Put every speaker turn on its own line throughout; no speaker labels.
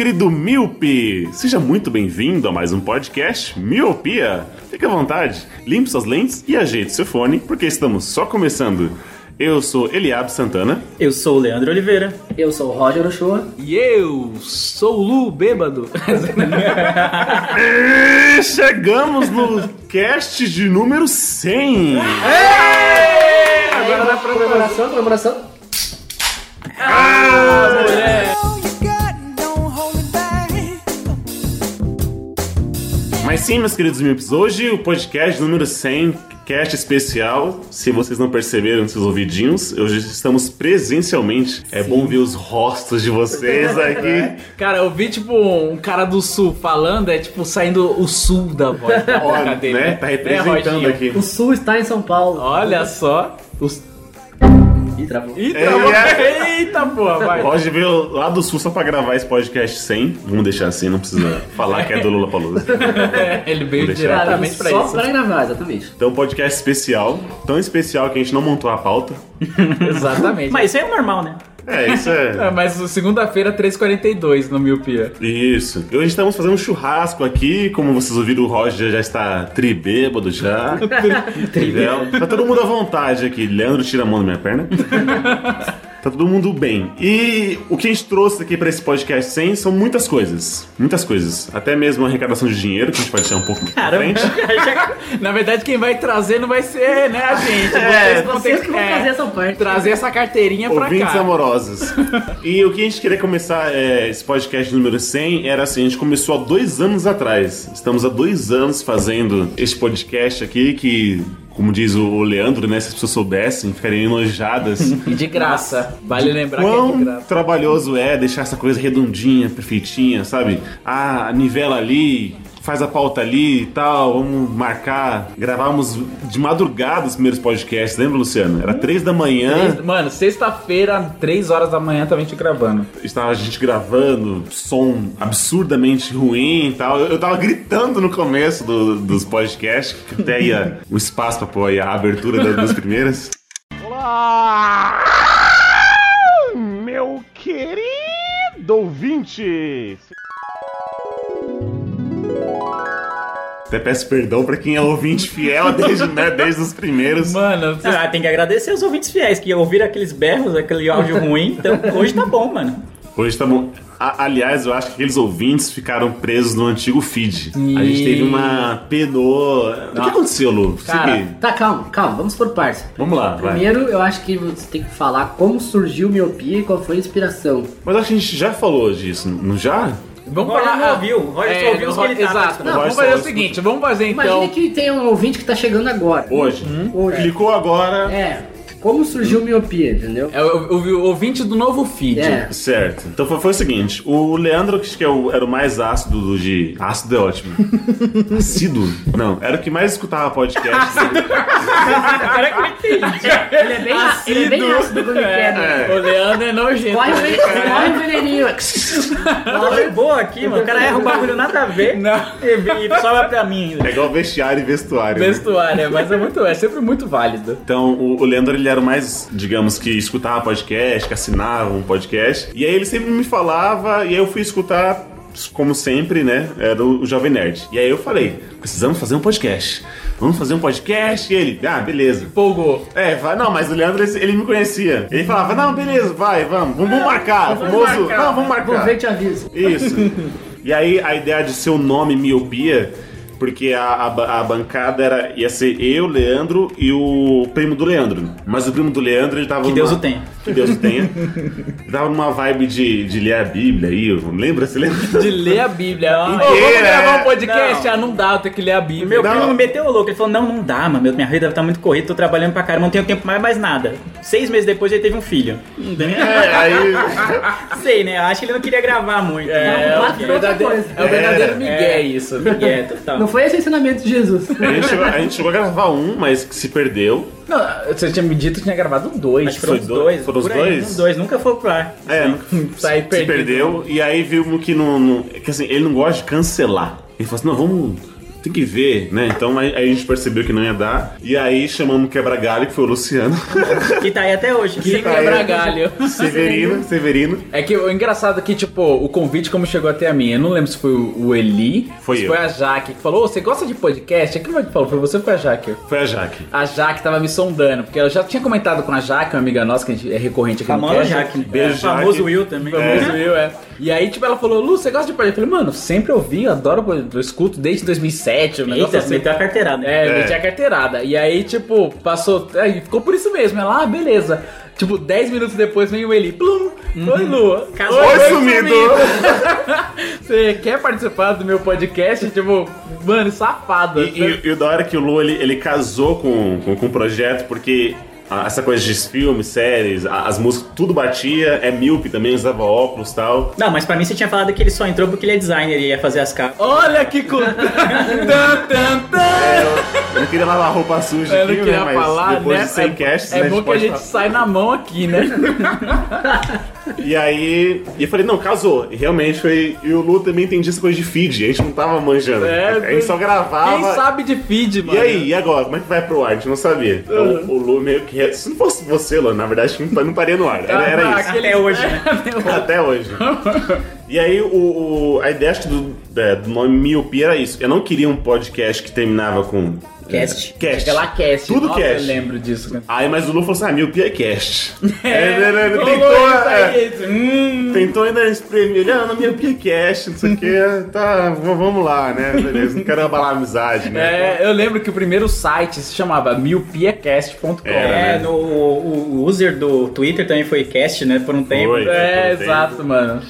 Querido Miope! Seja muito bem-vindo a mais um podcast Miopia. Fique à vontade, limpe suas lentes e ajeite seu fone, porque estamos só começando. Eu sou Eliab Santana.
Eu sou o Leandro Oliveira.
Eu sou o Roger Ochoa.
E eu sou o Lu Bêbado.
E chegamos no cast de número 100.
Agora dá pra
Comemoração, comemoração.
all you got,
sim, meus queridos Miopes, hoje o podcast número 100, cast especial. Se vocês não perceberam nos seus ouvidinhos, hoje estamos presencialmente. É bom ver os rostos de vocês aqui.
Cara, eu vi tipo um cara do sul falando, é tipo saindo o sul da voz da boca
Olha,
dele.
né? Tá representando
Roginho?
aqui.
O Sul está em São Paulo.
Olha só. Os...
Ih, travou.
Eita,
É,
Eita porra, vai.
Roger veio lá do sul só pra gravar esse podcast 100. Vamos deixar assim, não precisa falar que é do Lula Palusa.
É, Ele veio diretamente pra
Só
isso.
pra gravar, exatamente.
Então, um podcast especial. Tão especial que a gente não montou a pauta.
Exatamente.
Mas isso aí é normal, né?
É, isso
É,
é.
mas segunda-feira, 3h42 no Miopia.
Isso. E hoje estamos fazendo um churrasco aqui. Como vocês ouviram, o Roger já está tribêbado já. Tribêbado. Tá todo mundo à vontade aqui. Leandro tira a mão da minha perna. Tá todo mundo bem. E o que a gente trouxe aqui pra esse podcast 100 são muitas coisas. Muitas coisas. Até mesmo a arrecadação de dinheiro, que a gente pode deixar um pouco pra
Caramba.
frente.
Na verdade, quem vai trazer não vai ser, né, a gente.
É,
Vocês
ter
que vão
é,
trazer essa parte.
trazer essa carteirinha pra
Ouvintes
cá.
amorosos. E o que a gente queria começar é, esse podcast número 100 era assim: a gente começou há dois anos atrás. Estamos há dois anos fazendo este podcast aqui que. Como diz o Leandro, né? Se as pessoas soubessem, ficariam enojadas.
E de graça. Vale lembrar que é de
Quão
graça.
trabalhoso é deixar essa coisa redondinha, perfeitinha, sabe? Ah, nivela ali, faz a pauta ali e tal, vamos marcar. Gravávamos de madrugada os primeiros podcasts, lembra, Luciano? Era três da manhã.
Três- Mano, sexta-feira, 3 horas da manhã, também te gravando.
estava a gente gravando som absurdamente ruim e tal. Eu, tava gritando no começo do- dos podcasts, que até ia o espaço pra pôr aí a abertura das duas primeiras. Olá! Meu querido ouvinte! Até peço perdão pra quem é ouvinte fiel desde, né, desde os primeiros.
Mano, vocês-
Ah, tem que agradecer os ouvintes fiéis que ouviram aqueles berros, aquele áudio ruim. Então hoje tá bom, mano.
Hoje tá bom. A- aliás, eu acho que aqueles ouvintes ficaram presos no antigo feed. A gente teve uma penô. O que aconteceu, Lu?
Cara,
Segui.
Tá, calma, calma, vamos por partes.
Vamos lá, vai.
Primeiro, eu acho que você tem que falar como surgiu miopia e qual foi a inspiração.
Mas acho que a gente já falou disso, não já?
Vamos
Roger
falar.
não ouviu, o Roger só ouviu os que ele tá
Exato. Não, vamos fazer o seguinte, vamos fazer então.
Imagine que tem um ouvinte que tá chegando agora.
Hoje.
Hoje.
Clicou agora.
É, como surgiu miopia, entendeu?
É o, o- o ouvinte do novo feed.
É.
Certo. Então foi, foi o seguinte: o Leandro, que acho que é o- era o mais ácido do de. Ácido é ótimo. Ácido? Não, era o que mais escutava podcast.
Agora que eu entendi.
Ele é bem, ele é bem ácido quando ele quer, né?
É.
O Leandro é nojento.
Corre o ven- corre o veneninho.
Tô de boa aqui, mano. O cara erra um bagulho nada a ver.
Não.
E, e sobra pra mim ainda.
É igual vestiário e vestuário. né?
Vestuário, é, mas é muito, é sempre muito válido.
Então, o, o Leandro, ele era o mais, digamos que, escutava podcast, que assinava um podcast. E aí ele sempre me falava, e aí eu fui escutar, como sempre, né? Era o, Jovem Nerd. E aí eu falei, precisamos fazer um podcast. Vamos fazer um podcast? E ele, ah, beleza.
Empolgou.
É, vai, não, mas o Leandro, ele, ele me conhecia. Ele falava, não, beleza, vai, vamos, vamos, vamos marcar. famoso, não, vamos marcar.
Vou ver e te aviso.
Isso. E aí a ideia de seu nome miopia porque a, a, a bancada era, ia ser eu, Leandro e o primo do Leandro. Mas o primo do Leandro, ele tava
Que
numa-
Deus o tenha.
Que Deus o tenha. ele tava numa vibe de, de ler a Bíblia aí, lembra? Você lembra?
De ler a Bíblia. Ó,
Inteira,
vamos gravar
é.
um podcast?
Não.
Ah, não dá, eu tenho que ler a Bíblia.
Meu
Não.
primo me meteu o louco. Ele falou: Não, não dá, mano. meu- Minha vida tá muito corrida, tô trabalhando pra caramba, não tenho tempo mais mais nada. Seis meses depois ele teve um filho.
É, aí.
Sei, né? Eu acho que ele não queria gravar muito.
É,
Não,
o
quatro foi outra
verdadeiro, é o verdadeiro
É,
Miguel,
é.
isso.
É, total.
Não foi esse o ensinamento de Jesus.
A gente, chegou, a gente chegou a gravar um, mas que se perdeu.
Não, você tinha me dito que tinha gravado dois.
Acho que foram
Foi
os
do-
dois.
foram os dois?
Os dois, nunca foi pro ar.
É,
Sai
se
perdido.
perdeu. E aí vimos que não, não- que assim, ele não gosta de cancelar. Ele falou assim: não, vamos. Tem que ver, né? Então aí, aí a gente percebeu que não ia dar. E aí chamamos o quebra-galho, que foi o Luciano.
Que tá aí até hoje.
Que
Tá aí.
quebra galho.
Severino, Severino.
É que o engraçado é que, tipo, o convite como chegou até a mim, eu não lembro se foi o Eli,
Foi
se
eu.
foi a Jaque que falou, "Ô, você gosta de podcast? Foi que falou? Foi você ou foi a Jaque?
Foi a Jaque.
A Jaque tava me sondando, porque ela já tinha comentado com a Jaque, uma amiga nossa, que a gente é recorrente aqui no
Famosa
cast.
Jaque.
Beijo,
É, famoso
Jaque.
Will também.
Famoso eu, é. E aí, tipo, ela falou, Lu, você gosta de podcast? Eu falei, mano, sempre ouvi, adoro, eu escuto desde 2007, o negócio
Eita,
assim.
meteu a carteirada.
É,
É.
meti a carteirada. E aí, tipo, passou. Aí ficou por isso mesmo. Ela, ah, beleza. Tipo, 10 minutos depois vem o Eli. Plum! Oi, Lu.
Casou.
Oi, sumido.
Você quer participar do meu podcast? Tipo, mano, safado.
E, e- e o da hora é que o Lu ele, ele casou com, com, com o projeto porque essa coisa de filmes, séries, as músicas, tudo batia, é míope também, usava óculos e tal.
Não, mas pra mim você tinha falado que ele só entrou porque ele é designer e ia fazer as capas.
Olha que tan, tan, tan.
Eu não queria lavar roupa suja
Eu
aqui,
não queria
né? Mas
falar,
depois
né?
de 100 casts,
é
né,
bom que a gente
falar.
sai na mão aqui, né?
E aí, e eu falei, não, casou. E realmente foi. E o Lu também entendia essa coisa de feed, a gente não tava manjando.
É,
a gente só gravava.
Quem sabe de feed, mano.
E aí, e agora? Como é que vai pro ar? A gente não sabia. Então o Lu meio que. Se não fosse você, Lu, na verdade, não não estaria no ar. Era, era
Ah,
isso.
aquele-
Até hoje, né?
Até hoje. E aí, o, o- a ideia acho que do, é, do nome Miopia era isso. Eu não queria um podcast que terminava com.
Cast.
é, cast.
Aquela cast.
Tudo
Nossa,
cast.
Eu lembro disso.
Aí, mas o Lu falou assim: ah, Miopia é cast.
É,
ele
rolou
tentou, é,
hum.
tentou ainda espremer. Ele, ah, não, Miopia é cast, não sei o que. Tá, vamos lá, né? Beleza, não quero abalar a amizade, né?
É, eu lembro que o primeiro site se chamava miopiacast.com.
É,
né?
no, o, o user do Twitter também foi cast, né? Por um tempo.
Foi.
É,
Tem.
exato, mano.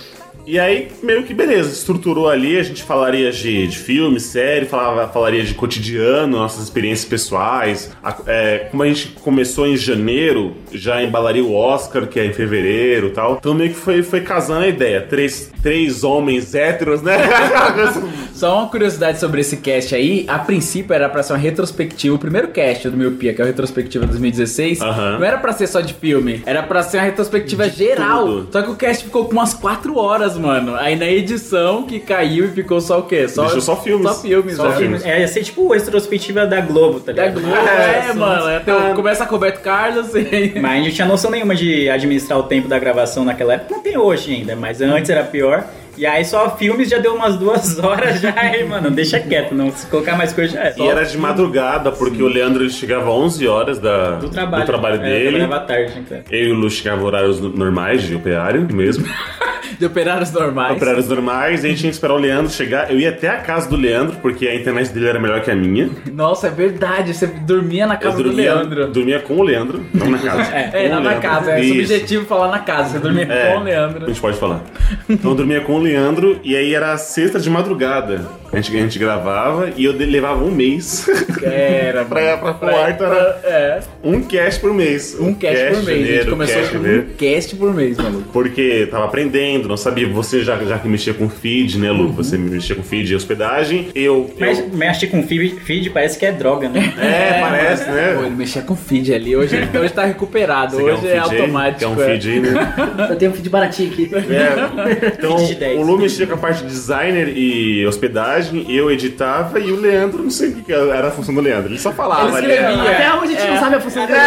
E aí, meio que beleza, estruturou ali, a gente falaria de, de filme, série, falava, falaria de cotidiano, nossas experiências pessoais. A- é, como a gente começou em janeiro, já embalaria o Oscar, que é em fevereiro e tal. Então meio que foi, foi casando a ideia. Três, três homens héteros, né?
Só uma curiosidade sobre esse cast aí. A princípio era pra ser uma retrospectiva. O primeiro cast do Miopia, que é a retrospectiva 2016,
Aham.
não era pra ser só de filme. Era pra ser uma retrospectiva geral.
tudo.
Só que o cast ficou com umas 4 horas, mano. Aí na edição que caiu e ficou só o quê? Só,
Deixou só filmes.
Só filmes,
Só
né?
filmes.
É, ia ser tipo a retrospectiva da Globo, tá
Da
ligado?
Globo, é, mano. Até o- começa com o Roberto Carlos e...
Mas a gente não tinha noção nenhuma de administrar o tempo da gravação naquela época. Não tem hoje ainda, mas antes era pior. E aí só filmes já deu umas duas horas já. Aí, mano, deixa quieto. Não, se colocar mais coisa já é.
E era de madrugada, porque o Leandro ele chegava às 11 horas da,
do trabalho.
do trabalho
É,
dele.
trabalhava à tarde, então.
Eu e o Lu chegava horários normais de operário mesmo.
de operários normais.
Operários normais, e a gente tinha que esperar o Leandro chegar. Eu ia até a casa do Leandro, porque a internet dele era melhor que a minha.
Nossa, é verdade. Você dormia na casa do
dormia,
Leandro.
dormia com o Leandro, não na casa.
É, não
o
na casa. É
Isso.
subjetivo falar na casa. Você dormia
É,
com o Leandro.
A gente pode falar. Então eu dormia com o Leandro e aí era sexta de madrugada. A gente, a gente gravava e eu levava um mês
Era,
pra, pra pro ar, era
É,
um cast por mês.
um cast por mês. a gente
janeiro,
começou
cast
com um cast por mês, maluco.
Porque tava aprendendo, não sabia. Você já, já que mexia com feed, né,
Uhum.
Lu? Você mexia com feed e hospedagem. Eu.
Mas
eu
mexe com feed, feed parece que é droga, né?
é, parece,
Pô,
né?
ele mexia com feed ali. Hoje, hoje tá recuperado.
Você quer
Hoje
um
é
feed aí?
automático.
Quer um
é.
feed aí, né?
Eu tenho um feed baratinho aqui.
É. Então,
Feed de 10.
o Lu mexia com a parte de designer e hospedagem, eu editava e o Leandro, não sei o que era a função do Leandro. Ele só falava.
Ele escrevia.
Até hoje a gente
É.
não sabe a função dele.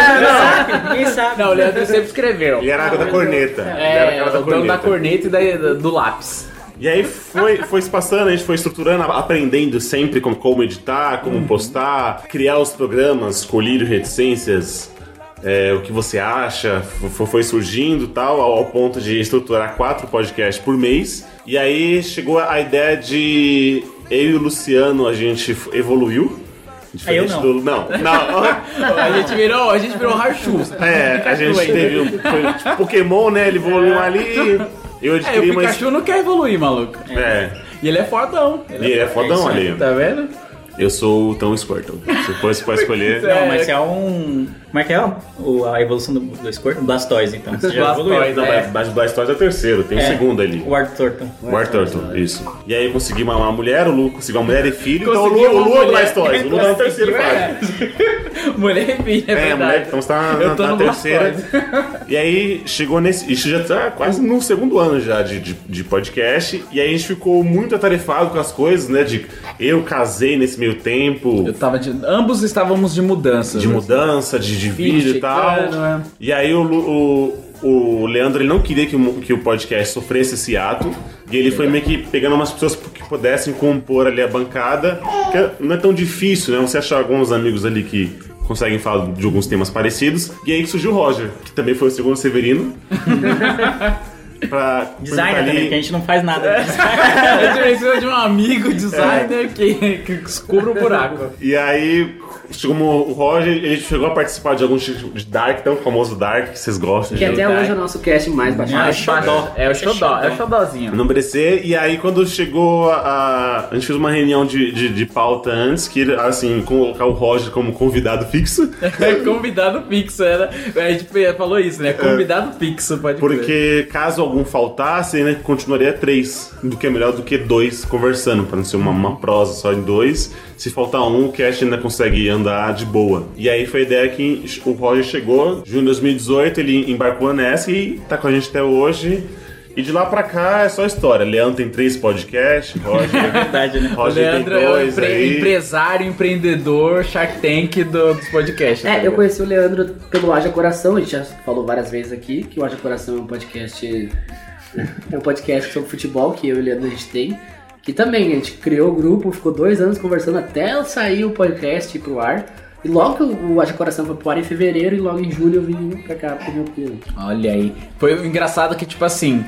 Ninguém sabe.
Não, o Leandro sempre escreveu.
Ele era a da corneta. Ele era
É, o dono da corneta e da- do lápis.
E aí foi, foi se passando, a gente foi estruturando, aprendendo sempre como, como editar, como
Uhum.
postar, criar os programas, colírio reticências. é, o que você acha, f- foi surgindo tal, ao, ao ponto de estruturar quatro podcasts por mês. E aí chegou a ideia de eu e o Luciano, a gente evoluiu. Diferente
não.
Do, não, não.
A gente virou, a gente virou Harshu.
É, a gente teve um foi, tipo, Pokémon, né? Ele evoluiu ali. Eu
É,
adquiri
o
mais.
Pikachu não quer evoluir, maluco.
É.
E ele é fodão.
E ele é fodão ali.
Tá vendo?
Eu sou o Tão Squirtle. Se fosse pra escolher.
Não, mas você é um. Como é que é o, a evolução do, do Squirt? Blastoise, então. Você já
Blastoise,
evoluiu.
Não,
é.
mas Blastoise é o terceiro, tem o
É.
segundo ali.
O Arthurton.
O Arthur, isso. E aí eu consegui uma, uma mulher, o Lu conseguiu uma mulher e filho, então o Lu,
Conseguiu
o Lu é o. Blastoise, o Lu tá no terceiro fase.
Mulher e filha, é,
É,
verdade.
mulher, então você tá
Eu
na, na terceira.
Blastoise.
E aí chegou nesse. Isso já tá quase no segundo ano já de, de, de podcast. E aí a gente ficou muito atarefado com as coisas, né? De eu casei nesse meio tempo.
Eu tava de... Ambos estávamos de mudança.
de
né?
mudança, de, de vídeo e tal.
chegando, é.
E aí o, o, o Leandro ele não queria que, o- que o podcast sofresse esse ato. E ele foi meio que pegando umas pessoas que pudessem compor ali a bancada. Que não é tão difícil, né? Você achar alguns amigos ali que conseguem falar de alguns temas parecidos. E aí que surgiu o Roger, que também foi o segundo Severino. pra
Designer
ali-
também, que a gente não faz nada.
A gente precisa de um amigo designer que, que cubra o buraco.
E aí, chegou o Roger, ele chegou a participar de alguns de Dark, tão famoso Dark, que vocês gostam.
Que
de
até hoje é o nosso cast mais baixado.
Ah, xodó.
É o xodó, é o xodózinho.
Não merecer. E aí, quando chegou a. A gente fez uma reunião de, de, de pauta antes, que assim, colocar o Roger como convidado fixo.
É convidado fixo, era. A gente falou isso, né? Convidado fixo, pode.
Porque caso algum faltasse, né, continuaria três, do que é melhor do que dois conversando, pra não ser uma, uma prosa só em dois. Se faltar um, o cast ainda consegue andar de boa. E aí foi a ideia que o Roger chegou, junho de 2018, ele embarcou nessa e tá com a gente até hoje. E de lá pra cá é só história. Leandro tem três podcasts, Roger,
Verdade, né?
O
Roger tem
Leandro é o
dois
empre-
aí.
empresário, empreendedor, Shark Tank do, dos podcasts.
É,
tá
eu conheci o Leandro pelo Haja Coração, a gente já falou várias vezes aqui que o Haja Coração é um podcast. É um podcast sobre futebol que eu e o Leandro a gente tem. Que também a gente criou o grupo, ficou dois anos conversando até sair o podcast pro ar. E logo que o Haja Coração foi pro ar em fevereiro e logo em julho eu vim pra cá pro meu filho.
Olha aí. Foi engraçado que, tipo assim,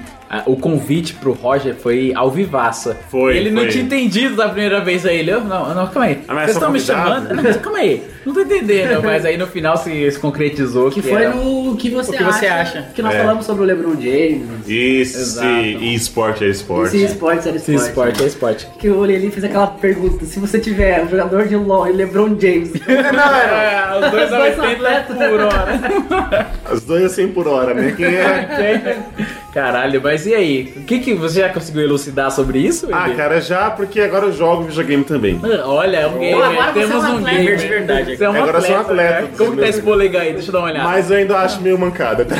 o convite pro Roger foi ao vivaça.
Foi,
Ele não
foi.
tinha entendido da primeira vez aí. Ele, eu, não, não, calma aí.
Ah,
Vocês estão me chamando? Não, mas calma aí. Não tô entendendo. Mas aí no final se, se concretizou que,
Que foi
era-
no que você,
O que você acha.
Que nós
É.
falamos sobre o LeBron James.
Isso,
Exato.
e esporte é esporte.
Se esporte
Se
esporte.
esporte é esporte.
Que eu olhei ali e fiz aquela pergunta: se você tiver um jogador de LoL e LeBron James,
É, os dois a
dois
80
atletas.
por hora.
As duas a 100 por hora, né? Quem é?
Caralho, mas e aí? O que, que você já conseguiu elucidar sobre isso?
Ah, cara, já, porque agora eu jogo videogame também.
Olha, é um gamer.
agora você
Temos
é um
um
atleta.
gamer
de verdade.
Você é um
Agora eu sou um atleta.
Como que tá esse polegar aí? Deixa eu dar uma olhada.
Mas eu ainda acho meio mancada.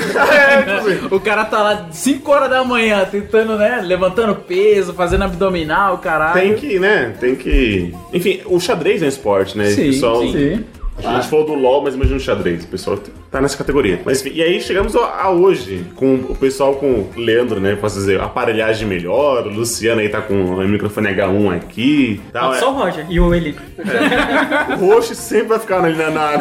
O cara tá lá 5 horas da manhã tentando, né? Levantando peso, fazendo abdominal, caralho.
Tem que, né? Tem que. Enfim, o xadrez é um esporte, né?
Sim,
pessoal,
sim.
A gente falou do LoL, mas imagina o xadrez. O pessoal tá nessa categoria. Mas enfim, e aí chegamos a, a hoje, com o pessoal com o Leandro, né? Posso dizer, aparelhagem melhor. O Luciano aí tá com o microfone H1 aqui. Tal.
Só o Roger e o Eli.
O Roxo sempre vai ficar ali na, na,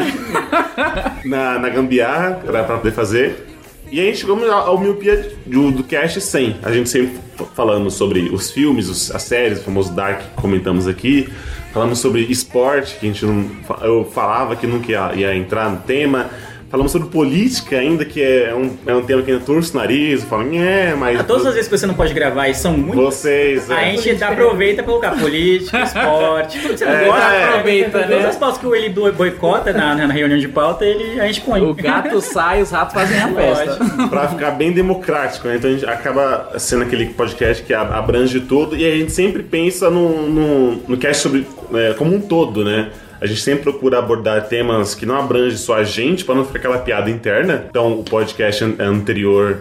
na, na gambiarra pra, pra poder fazer. E aí chegamos ao, miopia do, do cast 100. A gente sempre falando sobre os filmes, os- as séries, o famoso Dark que comentamos aqui. Falamos sobre esporte, que a gente não. Eu falava que nunca ia, ia entrar no tema. Falamos sobre política ainda, que é um, é um tema que ainda torce o nariz. Eu falo, é, mas.
A todas as vezes que você não pode gravar e são muitas,
Vocês.
a
é.
gente aproveita pra colocar política, esporte, tudo que você não
É,
gosta,
é.
Aproveita,
Todas
né?
as pautas que o do- boicota na, na reunião de pauta, ele, a gente põe.
O gato sai, os ratos fazem a festa.
pra ficar bem democrático, né? Então a gente acaba sendo aquele podcast que ab- abrange tudo e a gente sempre pensa no, no, no cast sobre, é, como um todo, né? A gente sempre procura abordar temas que não abrangem só a gente, pra não ficar aquela piada interna. Então, o podcast an- anterior.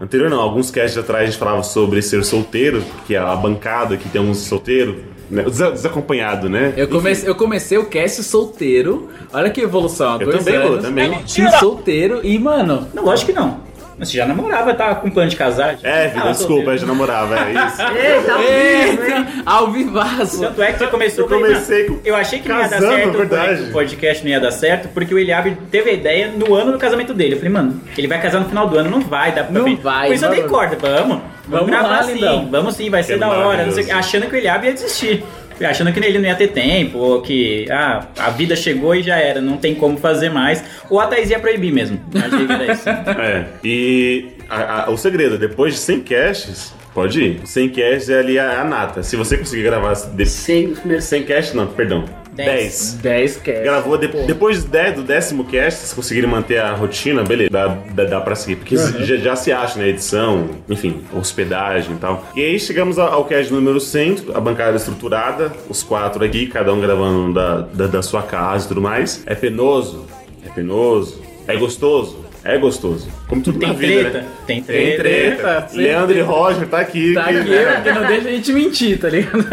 Anterior não, alguns casts atrás a gente falava sobre ser solteiro, que é a bancada que tem uns solteiros, né? Desa- desacompanhado, né?
Eu comecei, eu comecei o cast solteiro. Olha que evolução. há
Eu
dois
também,
anos.
também.
Sim, solteiro. E, mano,
Não, lógico que não. Você já namorava, tava com plano de casar? já?
É, vida,
Tava
desculpa, já namorava, é isso.
Eita, ao vivo, hein?
Eita, ao vivaço.
Tanto é que você começou
Eu comecei
"Não,
com-
Eu achei que não ia dar
casando,
certo,
verdade.
o podcast não ia dar certo, porque o Eliabe teve a ideia no ano do casamento dele. Eu falei, mano, ele vai casar no final do ano, não vai dar pra
Não
frente.
vai,
Por isso eu dei
vamos.
corda, vamos. Vamos,
Vamos
gravar
lá,
sim,
lindão.
vamos sim, vai ser
Que
da hora. Não sei, o
maravilhoso.
quê. achando que o Eliabe ia desistir. Achando que ele não ia ter tempo, ou que ah, a vida chegou e já era, não tem como fazer mais. Ou a Thaís ia proibir mesmo. Achei que era isso.
É, e a- a- o segredo, depois de 100 casts, pode ir. 100 casts é ali a, a nata. Se você conseguir gravar de,
Sem os primeiros
100 casts, não, perdão. 10.
10 cast.
Gravou de- depois de 10 do décimo cast, se conseguirem manter a rotina, beleza, dá, dá, dá pra seguir. Porque já, já se acha, né? Edição, enfim, hospedagem e tal. E aí chegamos ao, ao cast número 100, a bancada estruturada, os quatro aqui, cada um gravando da, da, da sua casa e tudo mais. É penoso, é penoso, é gostoso, é gostoso. Como tudo
Tem
na vida,
treta,
né?
tem
Tem
treta.
treta.
Treta.
Leandro e Roger tá aqui.
Tá
que-
aqui, porque não deixa a gente mentir, tá ligado?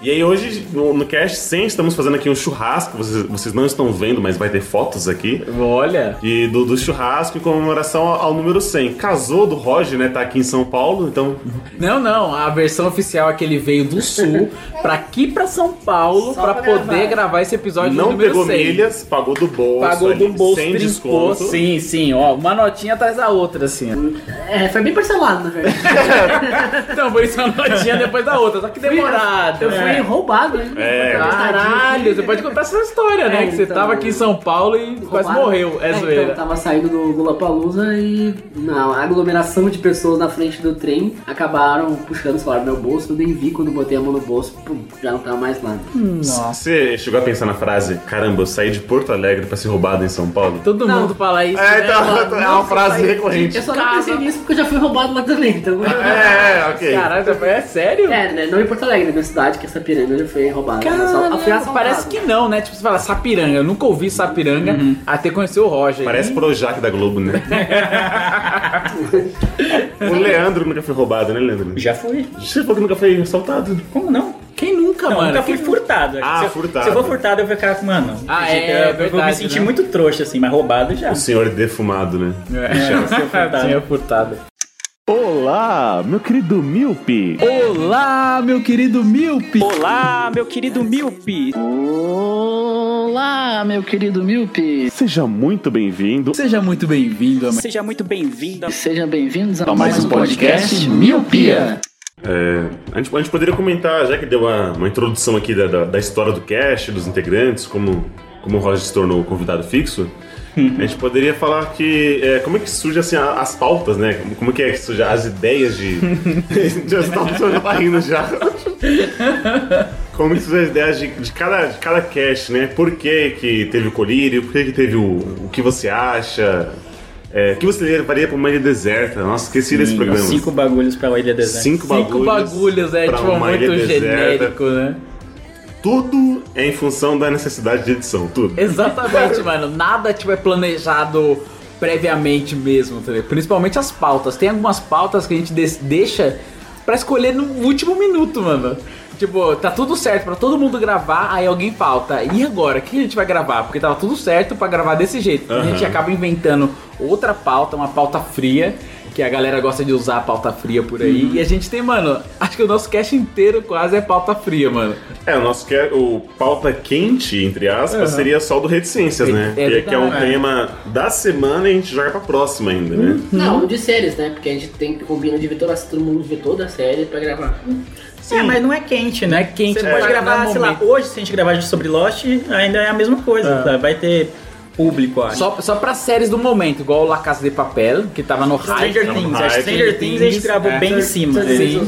E aí hoje, no, no cast 100, estamos fazendo aqui um churrasco. Vocês, vocês não estão vendo, mas vai ter fotos aqui.
Olha.
E do, do churrasco em comemoração ao, ao número 100. Casou do Roger, né? Tá aqui em São Paulo, então.
Não, não, a versão oficial é que ele veio do sul pra aqui pra São Paulo
Só
pra,
pra
poder
gravar.
gravar. esse episódio
não
número
pegou
100.
milhas, pagou do bolso.
Pagou
ali,
do bolso,
sem
trincou.
desconto.
Sim, sim, ó, uma notinha atrás da outra, assim.
É, foi bem parcelado, na verdade.
Então, por isso uma notinha depois da outra, só que demorado.
Eu fui
É.
roubado, hein?
É.
Caralho, você pode contar essa história, né?
É,
que você
então.
tava aqui em São Paulo e quase
Roubado.
morreu. É,
então,
zoeira.
eu tava saindo do Lollapalooza e na aglomeração de pessoas na frente do trem acabaram puxando o celular do meu bolso. Eu nem vi quando botei a mão no bolso, pum, já não tava mais lá.
Você chegou a pensar na frase: caramba, eu saí de Porto Alegre pra ser roubado em São Paulo?
Todo
Não.
mundo fala isso.
É,
né,
então, é uma frase recorrente.
Eu só não pensei nisso porque eu já fui roubado lá também. Então...
É, é, ok.
Caralho, já foi- é sério?
É, né? Não em Porto Alegre, na minha cidade, que é Sapiranga, eu já fui roubado. Eu só-
Caralho, parece que não, né? Tipo, você fala Sapiranga. Eu nunca ouvi Sapiranga até conhecer o Roger.
Parece
Ih,
Projac da Globo, né? o Leandro nunca foi roubado, né, Leandro?
Já fui.
Você falou que nunca foi assaltado.
Como não?
Nunca,
Não,
mano?
nunca fui furtado.
Ah,
se, eu-
furtado.
Se eu for furtado, eu vou ficar com, mano.
Ah,
eu-
é,
eu, eu vou
verdade,
me sentir
né?
muito trouxa, assim, mas roubado já.
O senhor defumado, né?
É, Senhor furtado.
Olá, meu querido Miope.
Olá, meu querido Milpe.
Olá, meu querido Milpe.
Olá, meu querido Milpe.
Seja muito bem-vindo.
Seja muito bem-vindo, amor.
Seja muito bem-vindo.
Sejam bem-vindos a,
A mais um podcast
Miopia.
É, a, gente, a gente poderia comentar, já que deu uma, uma introdução aqui da, da, da história do cast, dos integrantes, como, como o Roger se tornou convidado fixo. A gente poderia falar que. é, como é que surge assim, a- as pautas, né? Como, como é que que surge as ideias de. já, tá, já tá rindo já. Como que surge as ideias de, de cada, de cada cast, né? Por que, que teve o colírio? Por que, que teve o. O que você acha? É, o que você levaria pra uma ilha deserta? Nossa, esqueci desse programa.
Cinco bagulhos pra Ilha Deserta.
Cinco
Cinco bagulhos, é tipo
uma
muito
ilha deserta.
genérico, né?
Tudo é em função da necessidade de edição, tudo.
Exatamente, mano. Nada tipo é planejado previamente mesmo, tá ligado? Principalmente as pautas. Tem algumas pautas que a gente deixa pra escolher no último minuto, mano. Tipo, tá tudo certo pra todo mundo gravar, aí alguém falta. E agora? O que a gente vai gravar? Porque tava tudo certo pra gravar desse jeito. A gente acaba inventando outra pauta, uma pauta fria. Que a galera gosta de usar a pauta fria por aí. E a gente tem, mano, acho que o nosso cast inteiro quase é pauta fria, mano.
É, o nosso que é, o pauta quente, entre aspas, seria só do Reticências, né?
É
que, que é um
verdade.
tema da semana e a gente joga pra próxima ainda, né?
Não, de séries, né? Porque a gente tem que combinar de ver toda, todo mundo ver toda a série pra gravar.
É, mas não é quente, né?
Não é quente,
Você
é.
pode
É,
gravar,
no
sei lá, hoje, se a gente gravar sobre Lost, ainda é a mesma coisa. tá? Vai ter público, acho.
Só, só pra séries do momento, igual La Casa de Papel, que tava no hype.
Stranger
Não,
Things.
hype.
Acho que Stranger Things a gente gravou
É.
bem em cima.
Sim.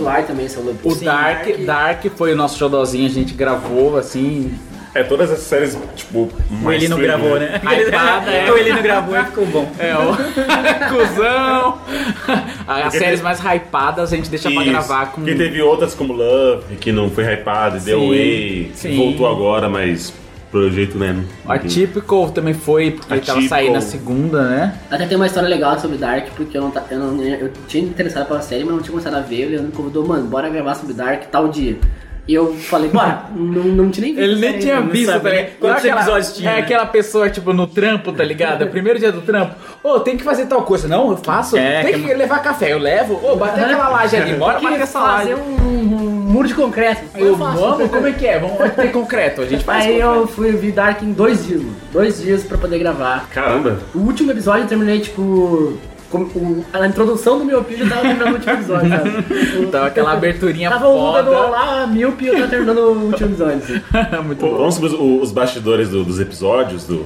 São
O
Sim,
Dark, Dark foi o nosso showzinho, a gente gravou assim.
É, todas essas séries, tipo,
O
mais
Eli não gravou,
né?
Hypada, é.
O Eli não gravou e ficou bom.
É, o cuzão. As séries mais hypadas a gente deixa pra
Isso.
gravar com.
Porque teve outras como Love, que não foi hypada, The
Sim,
Way,
sim.
voltou agora, mas pelo jeito, né?
O Atypical também foi, porque ele tava saindo na segunda, né?
Até tem uma história legal sobre Dark, porque eu não, eu não eu tinha me interessado pela série, mas não tinha começado a ver. O Leandro me convidou, mano, bora gravar sobre Dark tal dia. E eu falei, bora, não, não tinha nem visto.
Ele nem
aí,
tinha visto,
sabia.
tá ligado?
Quantos
Aquela-
episódios tinha,
É
né?
aquela pessoa, tipo, no trampo, tá ligado? É Primeiro dia do trampo. Ô, tem que fazer tal coisa. Não, eu faço.
É,
tem
que
que levar café, eu levo. Ô, bater aquela laje ali, bora bater essa laje.
fazer um, um muro de concreto.
Aí eu,
Eu faço.
vamos, como é que é? Vamos ter concreto. A gente faz
Aí
concreto.
eu fui vi Dark em dois dias, mano. Dois dias pra poder gravar.
Caramba.
O último episódio eu terminei, tipo. O- a introdução do Miopia já tava terminando o último episódio, sabe?
Então, aquela aberturinha
Tava o Luda do. Olá, Miopia tava terminando o último episódio. assim.
Muito
Pô,
bom.
Vamos sobre os, os bastidores do- dos episódios, do,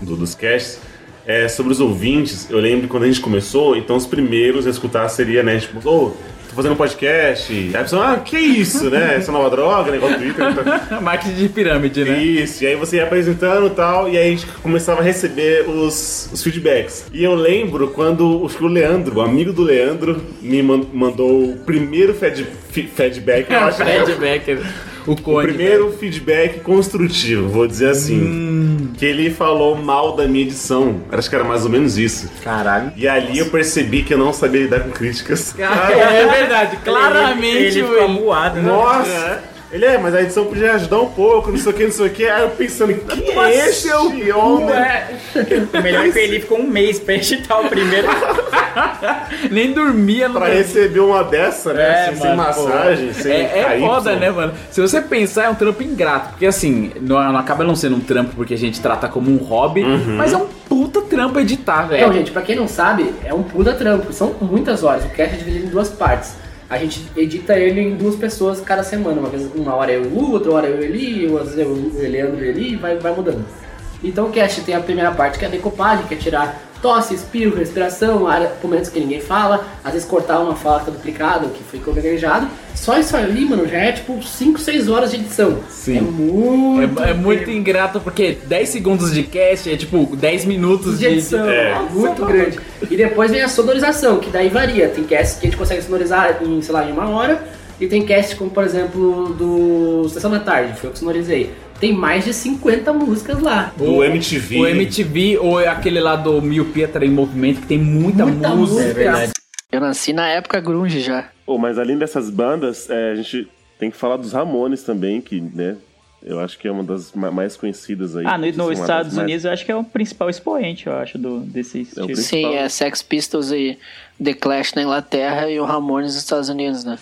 do- dos casts. É, sobre os ouvintes, eu lembro que quando a gente começou, então os primeiros a escutar seria, né, tipo, ô, tô fazendo um podcast. Aí a pessoa, ah, que isso, né? Essa nova droga, negócio do Twitter. Então,
Marketing de pirâmide, né?
Isso, e aí você ia apresentando e tal, e aí a gente começava a receber os, os feedbacks. E eu lembro quando o Leandro, o amigo do Leandro, me man- mandou o primeiro fed, fe- feedback. eu acho que é
Fred Becker, o
o
Cone.
primeiro feedback construtivo, vou dizer assim. Que ele falou mal da minha edição. Acho que era mais ou menos isso.
Caralho.
E ali eu percebi que eu não sabia lidar com críticas.
É verdade, claramente,
Ele, ele ficou
velho.
amuado, né?
Nossa! Ele é, mas a edição podia ajudar um pouco, não sei o que, não sei o que. Aí eu pensando, que é esse homem?
O melhor é que ele ficou um mês pra editar o primeiro.
Nem dormia no
Pra receber uma dessa, né?
É,
assim, sem
mano,
massagem, sem
É, é
KY.
foda, né, mano? Se você pensar, é um trampo ingrato. Porque assim, não, não acaba não sendo um trampo porque a gente trata como um hobby,
Uhum.
mas é um puta trampo editar, velho.
Então, gente, pra quem não sabe, é um puta trampo. São muitas horas. O cast é dividido em duas partes. A gente edita ele em duas pessoas cada semana. Uma vez, uma hora e o Lu, outra hora e o Eli, às vezes eu, o Leandro e o Eli, vai, vai mudando. Então o cast tem a primeira parte que é a decopagem, que é tirar tosse, espirro, respiração, área, momentos que ninguém fala, às vezes cortar uma fala que tá duplicada, que foi gaguejado. Só isso ali, mano, já é tipo 5, 6 horas de edição.
Sim.
É muito.
É, é muito ingrato porque 10 segundos de cast é tipo 10 minutos
de
de.
edição,
É.
é muito grande. E depois vem a sonorização, que daí varia. Tem cast que a gente consegue sonorizar em, sei lá, em uma hora. E tem cast como, por exemplo, do Sessão da Tarde, foi eu que sonorizei. Tem mais de 50 músicas lá.
Do MTV.
O MTV ou aquele lá do Miopia em Movimento que tem muita,
Muita
música.
música.
É verdade.
Eu nasci na época grunge já.
Pô, mas além dessas bandas, é, a gente tem que falar dos Ramones também, que, né, eu acho que é uma das ma- mais conhecidas aí.
Ah, no, nos
uma
Estados
das mais-
Unidos eu acho que é o principal expoente, eu acho, do, desse estilo.
principal.
Sim, é Sex Pistols e The Clash na Inglaterra e o Ramones nos Estados Unidos, né?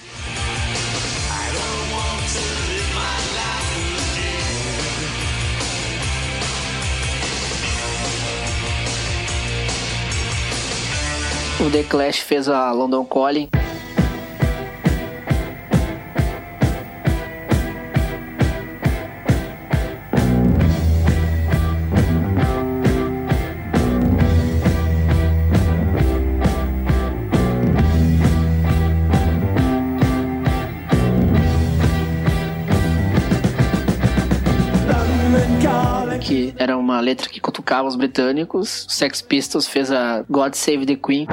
O The Clash fez a London Calling. que era uma letra que cutucava os britânicos. Sex Pistols fez a God Save the Queen.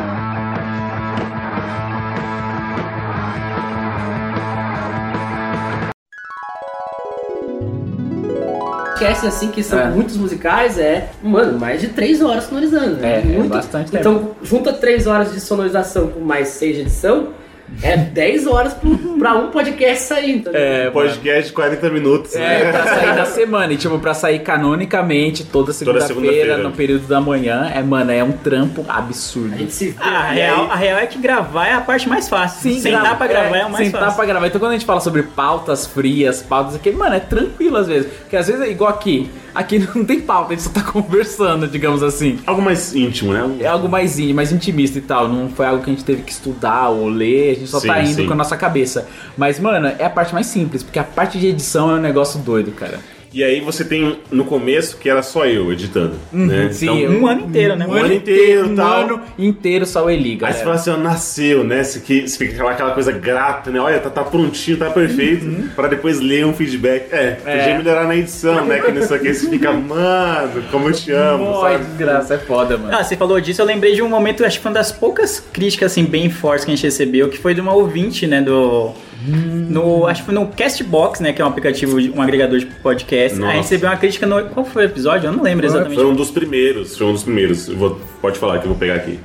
Cast assim que são
É.
muitos musicais é, mano, mais de 3 horas sonorizando.
É, é
muito.
bastante tempo.
Então, junta 3 horas de sonorização com mais 6 de edição, é 10 horas pro, pra um podcast sair. Então,
É,
Podcast de 40 minutos,
É,
né?
pra sair na semana. E, tipo, pra sair canonicamente toda segunda-feira,
segunda-feira.
no período da manhã, é, mano, é um trampo absurdo.
A gente se vê.
Ah, a, real, a real é que gravar é a parte mais fácil.
Sim,
Sentar
grava-
pra gravar é, o mais
sentar
fácil.
pra gravar. Então quando a gente fala sobre pautas frias, pautas aqui, mano, é tranquilo às vezes. Porque às vezes é igual aqui. Aqui não tem pauta, a gente só tá conversando, digamos assim.
Algo mais íntimo, né?
É algo mais íntimo, mais intimista e tal. Não foi algo que a gente teve que estudar ou ler, a gente só
Sim,
tá indo
sim.
com a nossa cabeça. Mas, mano, é a parte mais simples, porque a parte de edição é um negócio doido, cara.
E aí você tem no começo que era só eu editando, né?
Uhum, Sim,
Então,
Um ano inteiro, né?
um ano inteiro,
um
tal.
ano inteiro só o Eli,
Aí você fala assim, ó, nasceu, né? Você, que, você fica aquela, aquela coisa grata, né? Olha, tá, tá prontinho, tá perfeito. Pra depois ler um feedback. É, podia melhorar na edição, né? Que nisso aqui você fica, mano, como eu te amo,
Ai,
sabe?
desgraça, é foda, mano.
Ah, você falou disso, eu lembrei de um momento, acho que foi uma das poucas críticas assim bem fortes que a gente recebeu, que foi de uma ouvinte, né, do no, acho que foi no Castbox, né, que é um aplicativo, de- um agregador de podcast.
Nossa.
Aí recebeu uma crítica no qual foi o episódio? Eu não lembro exatamente.
Foi um dos primeiros, foi um dos primeiros. Vou, pode falar que eu vou pegar aqui.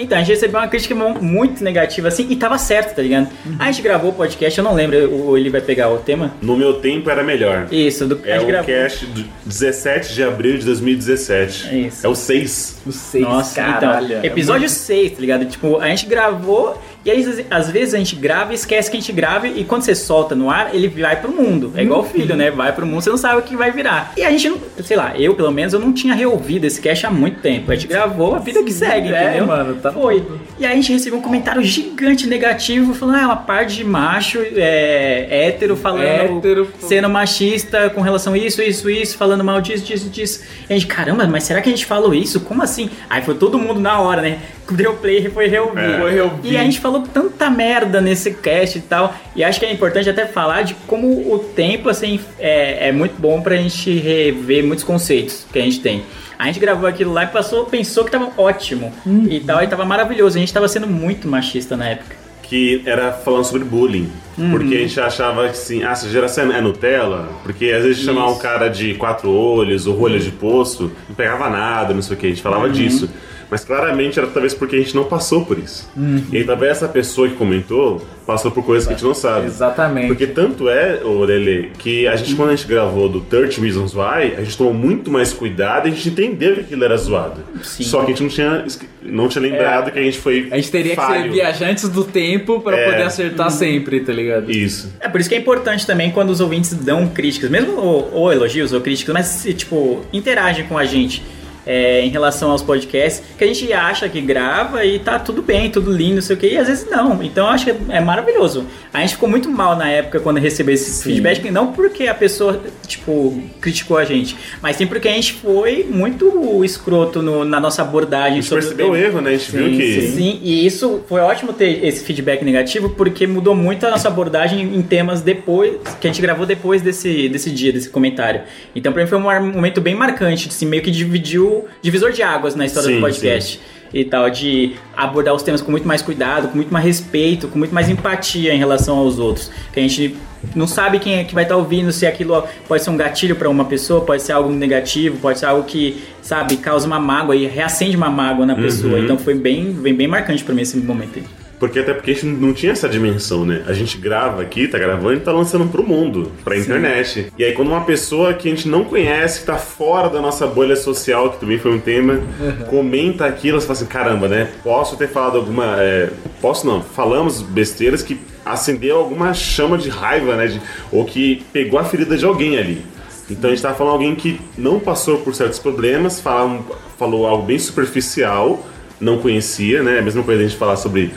Então, a gente recebeu uma crítica mu- muito negativa, assim, e tava certo, tá ligado? A gente gravou o podcast, eu não lembro, ou ele vai pegar o tema.
No meu tempo era melhor.
Isso, do, a
É o
gravou.
cast do 17 de abril de 2017.
É isso.
É o 6.
Não sei,
Nossa,
caralho.
então,
é
episódio
muito-
6, tá ligado? Tipo, a gente gravou e aí, às- vezes a gente grava e esquece que a gente grava e quando você solta no ar, ele vai pro mundo. É igual o filho, né? Vai pro mundo, você não sabe o que vai virar. E a gente não, sei lá, eu pelo menos, eu não tinha reouvido esse cast há muito tempo. A gente gravou a vida que segue,
é,
entendeu?
mano, tá
Foi. E aí a gente recebeu um comentário gigante negativo falando, ah, é uma parte de macho, é, hétero falando,
Hétero,
sendo machista com relação a isso, isso, isso, falando mal disso, disso, disso. E a gente, caramba, mas será que a gente falou isso? Como assim? Aí foi todo mundo na hora, né? Deu play e foi reouvir.
É.
Foi reouvir.
E a gente falou tanta merda nesse cast e tal. E acho que é importante até falar de como o tempo, assim, é, é muito bom pra gente rever muitos conceitos que a gente tem. A gente gravou aquilo lá e passou, pensou que tava ótimo e tal, e tava maravilhoso. A gente tava sendo muito machista na época.
que era falando sobre bullying.
Uhum.
Porque a gente achava que assim, ah, essa geração é Nutella, porque às vezes chamava um cara de quatro olhos ou rolha de poço, não pegava nada, não sei o que, a gente falava
Uhum.
disso. Mas claramente era talvez porque a gente não passou por isso.
Uhum.
E aí talvez essa pessoa que comentou passou por coisas que a gente não sabe.
Exatamente.
Porque tanto é, Lele, que a gente, quando a gente gravou do 30 Reasons Why, a gente tomou muito mais cuidado e a gente entendeu que aquilo era zoado.
Sim.
Só que a gente não tinha, não tinha lembrado que a gente foi.
A gente teria que ser
falho.
viajantes do tempo pra
É.
poder acertar sempre, tá ligado?
Isso.
É por isso que é importante também quando os ouvintes dão críticas, mesmo ou, ou elogios ou críticas, mas se, tipo, interagem com a gente é, em relação aos podcasts, que a gente acha que grava e tá tudo bem, tudo lindo, não sei o que, e às vezes não. Então eu acho que é maravilhoso. A gente ficou muito mal na época quando recebeu esse feedback, não porque a pessoa, tipo, criticou a gente, mas sim porque a gente foi muito escroto no- na nossa abordagem
A gente percebeu o erro, né? A gente viu que.
Sim, e isso foi ótimo ter esse feedback negativo, porque mudou muito a nossa abordagem em temas depois, que a gente gravou depois desse, desse dia, desse comentário. Então pra mim foi um momento bem marcante, assim, meio que dividiu, divisor de águas na história
Sim,
do podcast. E tal, de abordar os temas com muito mais cuidado, com muito mais respeito, com muito mais empatia em relação aos outros. Que a gente não sabe quem é que vai estar ouvindo, se aquilo pode ser um gatilho para uma pessoa, pode ser algo negativo, pode ser algo que, sabe, causa uma mágoa e reacende uma mágoa na pessoa.
Uhum.
Então foi bem, bem, bem marcante pra mim esse momento aí.
Porque até porque a gente não tinha essa dimensão, né? A gente grava aqui, tá gravando e tá lançando pro mundo, pra internet. E aí quando uma pessoa que a gente não conhece, que tá fora da nossa bolha social, que também foi um tema, comenta aquilo, você fala assim, caramba, né? Posso ter falado alguma. é, posso não, falamos besteiras que acendeu alguma chama de raiva, né? De- ou que pegou a ferida de alguém ali. Então a gente tava falando alguém que não passou por certos problemas, falou, falou algo bem superficial, não conhecia, né? A mesma coisa a gente falar sobre é,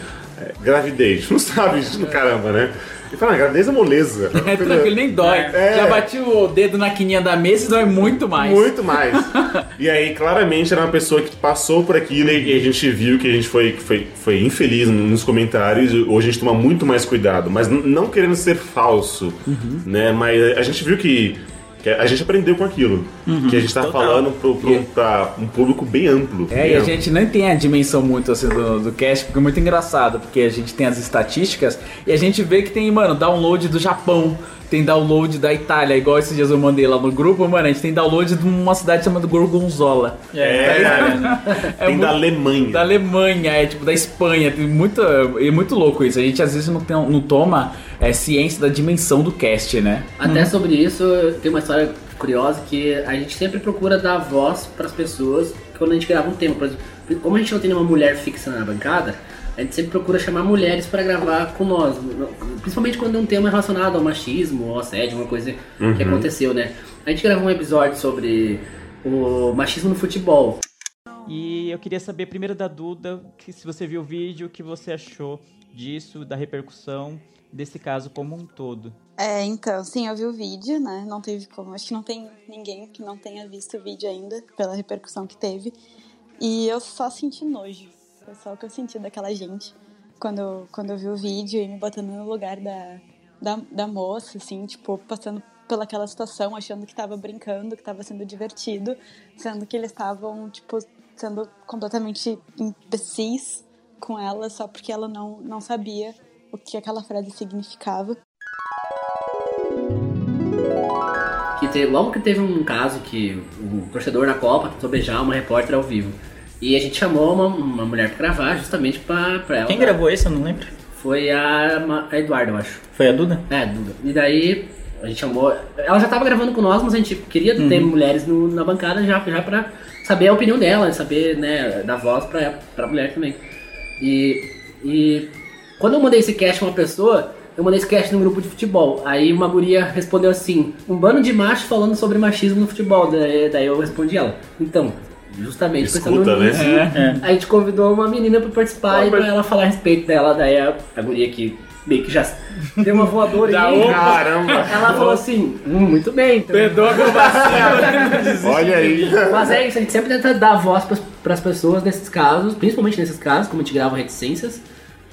gravidez. Não sabe disso no caramba, né? E fala, ah, gravidez é moleza.
É tranquilo, nem dói.
É.
Já bati o dedo na quininha da mesa e dói muito mais.
Muito mais. e aí, claramente, era uma pessoa que passou por aquilo e a gente viu que a gente foi, foi, foi infeliz nos comentários. Hoje a gente toma muito mais cuidado, mas não querendo ser falso,
Uhum.
né? Mas a gente viu que, que a gente aprendeu com aquilo. Que a gente tá
Total.
falando pro, pra um público bem amplo.
É,
bem
e a
amplo.
gente nem tem a dimensão muito assim do, do cast, porque é muito engraçado, porque a gente tem as estatísticas e a gente vê que tem, mano, download do Japão, tem download da Itália, igual esses dias eu mandei lá no grupo, mano, a gente tem download de uma cidade chamada Gorgonzola.
É,
É
tem
muito-
da Alemanha.
Da Alemanha, é tipo da Espanha, tem muita, é muito louco isso. A gente às vezes não, tem- não toma é, ciência da dimensão do cast, né?
Até sobre isso, tem uma história curiosa que a gente sempre procura dar voz para as pessoas quando a gente grava um tema. Por exemplo, como a gente não tem nenhuma mulher fixa na bancada, a gente sempre procura chamar mulheres para gravar com nós. Principalmente quando é um tema relacionado ao machismo, ao assédio, uma coisa que aconteceu, né? A gente gravou um episódio sobre o machismo no futebol.
E eu queria saber primeiro da Duda, que se você viu o vídeo, o que você achou disso, da repercussão desse caso como um todo.
É, então, sim, eu vi o vídeo, né? Não teve como. Acho que não tem ninguém que não tenha visto o vídeo ainda, pela repercussão que teve. E eu só senti nojo. Foi só o que eu senti daquela gente quando, quando eu vi o vídeo e me botando no lugar da, da, da moça, assim, tipo, passando pelaquela situação, achando que tava brincando, que tava sendo divertido, sendo que eles estavam, tipo, sendo completamente imbecis com ela só porque ela não, não sabia o que aquela frase significava.
Que te- logo que teve um caso que o torcedor na Copa tentou beijar uma repórter ao vivo. E a gente chamou uma, uma mulher pra gravar justamente pra, pra ela.
Quem gravou esse? Eu não lembro.
Foi a, a Eduarda, eu acho.
Foi a Duda?
É, Duda. E daí a gente chamou. Ela já tava gravando com nós, mas a gente queria ter
Uhum.
mulheres no- na bancada já, já pra saber a opinião dela, saber, né, dar voz pra, pra mulher também. E, e quando eu mandei esse cast pra uma pessoa, eu mandei esse cast num grupo de futebol. Aí uma guria respondeu assim: um bando de machos falando sobre machismo no futebol. Daí, daí eu respondi ela. Então. Justamente
Escuta, né?
nisso,
É.
a gente convidou uma menina pra participar e pra ela falar a respeito dela. Daí a, a guria que meio que já deu uma voadora em
opa.
Caramba.
Ela falou assim, hum, muito bem. Então.
Perdoa meu
Olha aí.
Mas é isso, a gente sempre tenta dar voz para as pessoas nesses casos, principalmente nesses casos, como a gente grava reticências.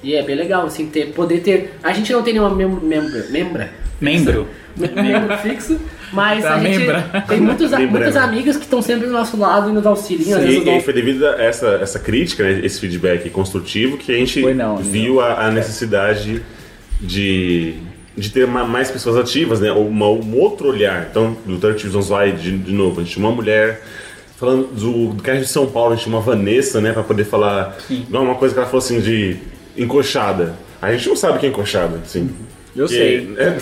E é bem legal, assim, ter, poder ter. A gente não tem nenhuma mem membra. Membra?
Membro.
membro fixo, mas
Tá
a gente
membra.
tem muitos, a- muitas amigas que estão sempre do nosso lado e nos auxiliam.
E, e foi devido a essa, essa crítica, né, esse feedback construtivo, que a gente
Foi não,
viu a, a necessidade de, de ter ma- mais pessoas ativas, né? Uma, um outro olhar. Então, do 30 Reasons Why, de, de novo, a gente tinha uma mulher. Falando do, do caso de São Paulo, a gente tinha uma Vanessa, né, pra poder falar. Não, uma coisa que ela falou assim de encoxada. A gente não sabe o que é encoxada, assim.
Eu
Que-
sei.
É,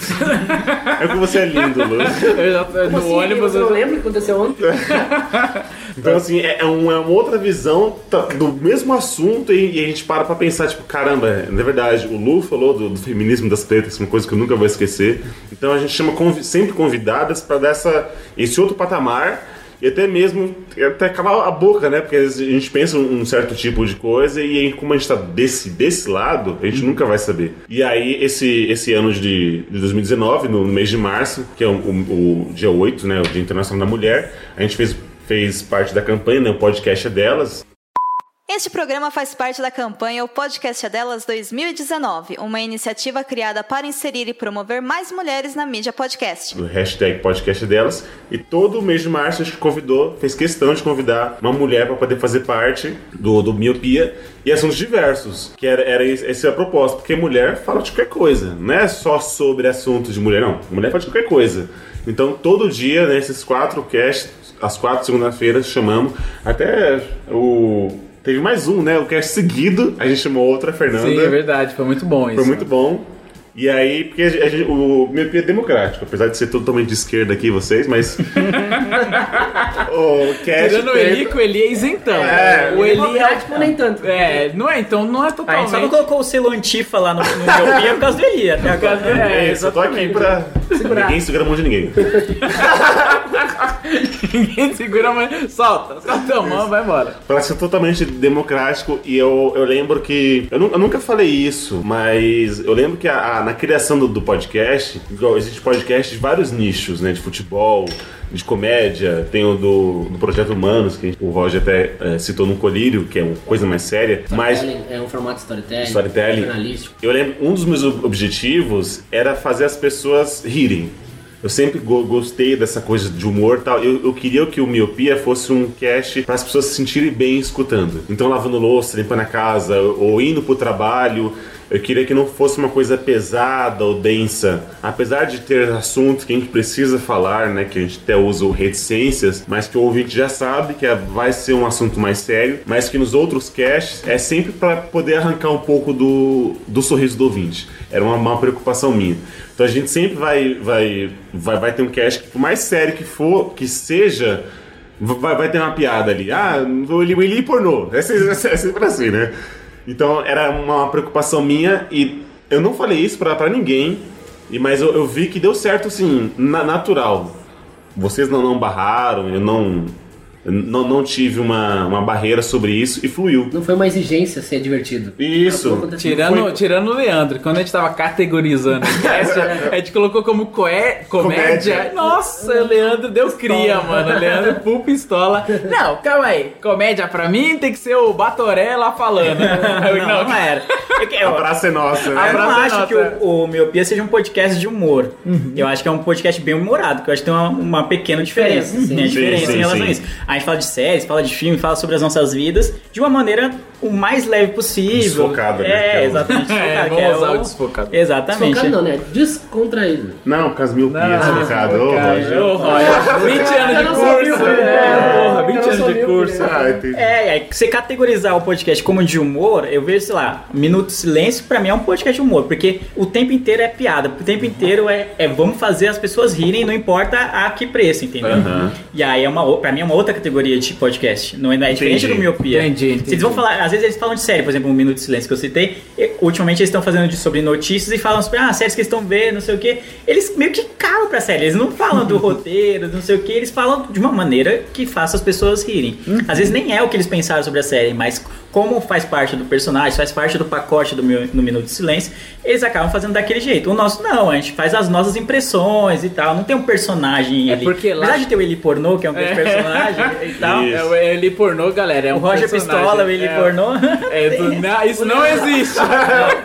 é que você é lindo, Lu.
Eu já tô
Como
no
assim?
ônibus.
eu não lembro o que aconteceu ontem.
Então, assim, é, é um- é uma outra visão do mesmo assunto e, e a gente para pra pensar, tipo, caramba, na verdade, o Lu falou do, do feminismo das pretas, uma coisa que eu nunca vou esquecer. Então a gente chama convi- sempre convidadas para dar essa, esse outro patamar e até mesmo até calar a boca, né? Porque a gente pensa um certo tipo de coisa e aí, como a gente tá desse, desse lado, a gente nunca vai saber. E aí, esse, esse ano de, de 2019, no mês de março, que é o, o- o dia 8, né? O Dia Internacional da Mulher, a gente fez, fez parte da campanha, né? O podcast é delas.
Este programa faz parte da campanha O Podcast é Delas 2019, uma iniciativa criada para inserir e promover mais mulheres na mídia podcast.
o hashtag podcast delas. E todo mês de março a gente convidou, fez questão de convidar uma mulher para poder fazer parte do, do Miopia e assuntos diversos. Que era, era esse- essa a proposta, porque mulher fala de qualquer coisa, não é só sobre assuntos de mulher, não. Mulher fala de qualquer coisa. Então todo dia, nesses quatro casts, as quatro segunda-feiras, chamamos. Até o. Teve mais um, né? O cast seguido, a gente chamou outra, Fernanda.
Sim, é verdade, foi muito bom isso.
Foi muito bom. E aí, porque a gente- a o Miopia é democrático, apesar de ser totalmente de esquerda aqui, vocês, mas. o cast.
Tirando o Eli, que o Eli é isentão.
É,
o Eli é.
Democrático nem tanto.
É, não é, então não é
A gente só
totalmente.
não colocou o selo antifa lá no, no meu pia por causa do Eli até agora.
É, isso, eu tô aqui pra. Ninguém segura a mão de ninguém.
Ninguém segura, mas solta, solta a mão, vai embora.
Pra ser totalmente democrático, e eu, eu lembro que. Eu, nu- eu nunca falei isso, mas eu lembro que a- a- na criação do, do podcast, existe podcast de vários nichos, né? De futebol, de comédia, tem o do, do Projeto Humanos, que o Roger até eh, citou no Colírio, que é uma coisa mais séria. Mas
É um formato storytelling.
Storytelling.
Jornalístico.
Eu lembro, um dos meus ob- objetivos era fazer as pessoas rirem. Eu sempre go- gostei dessa coisa de humor e tal. Eu, eu queria que o Miopia fosse um cast para as pessoas se sentirem bem escutando. Então, lavando louça, limpando a casa, ou indo pro trabalho. Eu queria que não fosse uma coisa pesada ou densa. Apesar de ter assuntos que a gente precisa falar, né? Que a gente até usa o reticências, mas que o ouvinte já sabe que é- vai ser um assunto mais sério, mas que nos outros casts é sempre para poder arrancar um pouco do, do sorriso do ouvinte. Era uma, uma preocupação minha. Então a gente sempre vai, vai, vai, vai ter um cast que, por mais sério que for, que seja, vai, vai ter uma piada ali. Ah, o Eli pornô. É é sempre assim, né? Então era uma preocupação minha e eu não falei isso pra ninguém, e, mas eu, eu vi que deu certo assim, na- natural. Vocês não, não barraram, eu não, não, não tive uma, uma barreira sobre isso e fluiu.
Não foi uma exigência ser divertido.
Isso.
Tirando,
Foi-
tirando o Leandro, quando a gente tava categorizando o cast, a gente colocou como coé, comédia.
Comédia.
Nossa, o Leandro deu cria, mano. O Leandro full pistola. Não, calma aí. Comédia pra mim tem que ser o Batoré lá falando. Eu,
Não, não era. Eu,
A praça é nossa, né?
eu não
Abraço,
acho que
nota.
o, o Miopia seja um podcast de humor. Eu acho que é um podcast bem humorado, que eu acho que tem uma, uma pequena diferença.
Diferença, sim.
A
Sim,
diferença
sim,
em relação
sim.
a isso. A gente fala de séries, fala de filme, fala sobre as nossas vidas de uma maneira o mais leve possível.
Desfocada, né?
É,
é
exatamente.
É,
desfocada,
vamos
é
usar
o-
desfocado.
Exatamente.
Desfocado não, né? Descontraído.
Não, com as miopias, focado. Ô, Roger.
Ô, Roger, 20 anos de curso. É,
né?
porra, 20
Eu não
anos de curso.
Ah, entendi.
É, aí você categorizar o podcast como de humor, eu vejo, sei lá, Minuto de Silêncio pra mim é um podcast de humor, porque o tempo inteiro é piada, o tempo inteiro é, é vamos fazer as pessoas rirem, não importa a que preço, entendeu?
Aham.
E aí é uma, pra mim é uma outra categoria de podcast, não é, é diferente
Entendi.
do Miopia.
Entendi, entendi.
Vocês vão falar, às vezes eles falam de série, por exemplo, um Minuto de Silêncio que eu citei, e, ultimamente eles estão fazendo de, sobre notícias e falam sobre, ah, séries que eles estão vendo, não sei o que, eles meio que calam pra série, eles não falam do roteiro, não sei o que, eles falam de uma maneira que faça as pessoas rirem. Às vezes nem é o que eles pensaram sobre a série, mas como faz parte do personagem, faz parte do pacote do meu, no Minuto de Silêncio, eles acabam fazendo daquele jeito. O nosso não, a gente faz as nossas impressões e tal, não tem um personagem
É
ali.
porque lá-
Apesar de ter o Eli Pornô, que é um grande
É.
personagem e tal.
Isso.
É o Eli pornô, galera. É um
O Roger
personagem.
Pistola, o Eli
é,
Pornô.
É, do- não, isso não existe.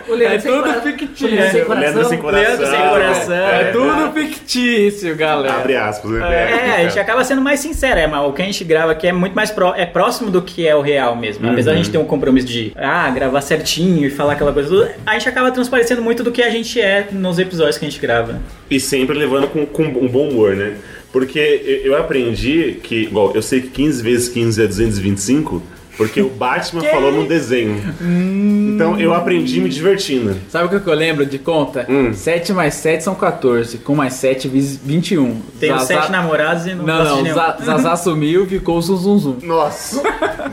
O Leandro
É tudo
cora-
fictício.
o Leandro sem
O Leandro sem
coração.
Leandro sem coração.
É tudo fictício, galera.
Abre aspas, né?
É, a gente acaba sendo mais sincero, é, mas o que a gente grava aqui é muito mais pró- é próximo do que é o real mesmo. Apesar
Uhum.
de a gente ter um compromisso de ah, gravar certinho e falar aquela coisa a gente acaba transparecendo muito do que a gente é nos episódios que a gente grava.
E sempre levando com, com um bom humor, né? Porque eu eu aprendi que, igual, eu sei que 15 vezes 15 é 225, porque o Batman falou no desenho. Então eu aprendi me divertindo.
Sabe o que eu lembro de conta?
Hum.
7 mais 7 são 14. Com mais 7, vis- 21.
Tem os
Zazá-
sete namorados e não,
Não,
de
não. Za- Zazá sumiu e ficou o zum zum zum.
Nossa!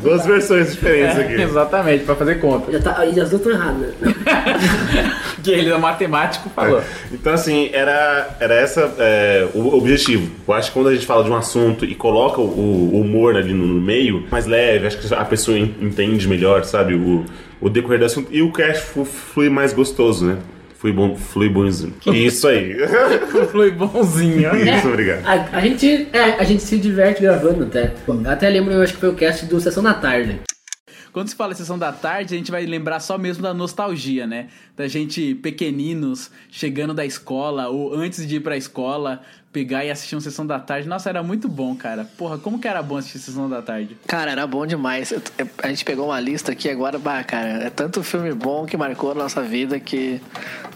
Duas versões diferentes
É,
aqui.
exatamente, pra fazer conta.
Já tá, e as duas estão erradas, né?
Que ele é matemático falou.
Então, assim, era, era essa é, o objetivo. Eu acho que quando a gente fala de um assunto e coloca o, o humor ali no, no meio, mais leve, acho que a pessoa en- entende melhor, sabe? O, o decorrer do assunto. E o cast flui mais gostoso, né? Flui, bom, flui bonzinho. Isso aí.
Flui bonzinho.
Isso, obrigado.
A, a gente, é, a gente se diverte gravando até. Até lembro, eu acho que foi o cast do Sessão da Tarde.
Quando se fala sessão da tarde, a gente vai lembrar só mesmo da nostalgia, né? Da gente pequeninos, chegando da escola, ou antes de ir pra escola, pegar e assistir uma sessão da tarde. Nossa, era muito bom, cara. Porra, como que era bom assistir sessão da tarde?
Cara, era bom demais. A gente pegou uma lista aqui agora, bah, cara, é tanto filme bom que marcou a nossa vida que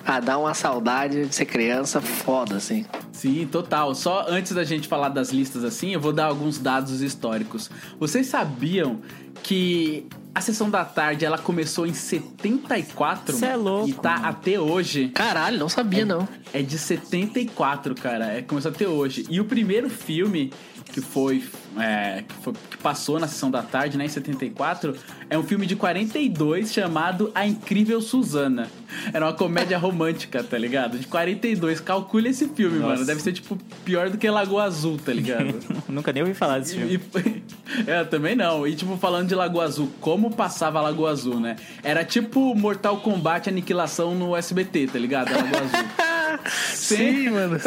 ah, dá uma saudade de ser criança foda, assim.
Sim, total. Só antes da gente falar das listas assim, eu vou dar alguns dados históricos. Vocês sabiam que a sessão da tarde ela começou em 74?
Cê é louco,
E tá até hoje.
Caralho, não sabia não.
É de 74, cara. É, começou até hoje. E o primeiro filme que foi, é, que foi- que passou na sessão da tarde, né, em 74, é um filme de 42 chamado A Incrível Susana. Era uma comédia romântica, tá ligado? De 42. Calcule esse filme,
Nossa.
mano. Deve ser tipo pior do que Lagoa Azul, tá ligado?
Nunca nem ouvi falar desse filme.
E- é, também não. E tipo, falando de Lagoa Azul, como passava Lagoa Azul, né? Era tipo Mortal Kombat Aniquilação no SBT, tá ligado? A Lagoa Azul. Sim,
mano.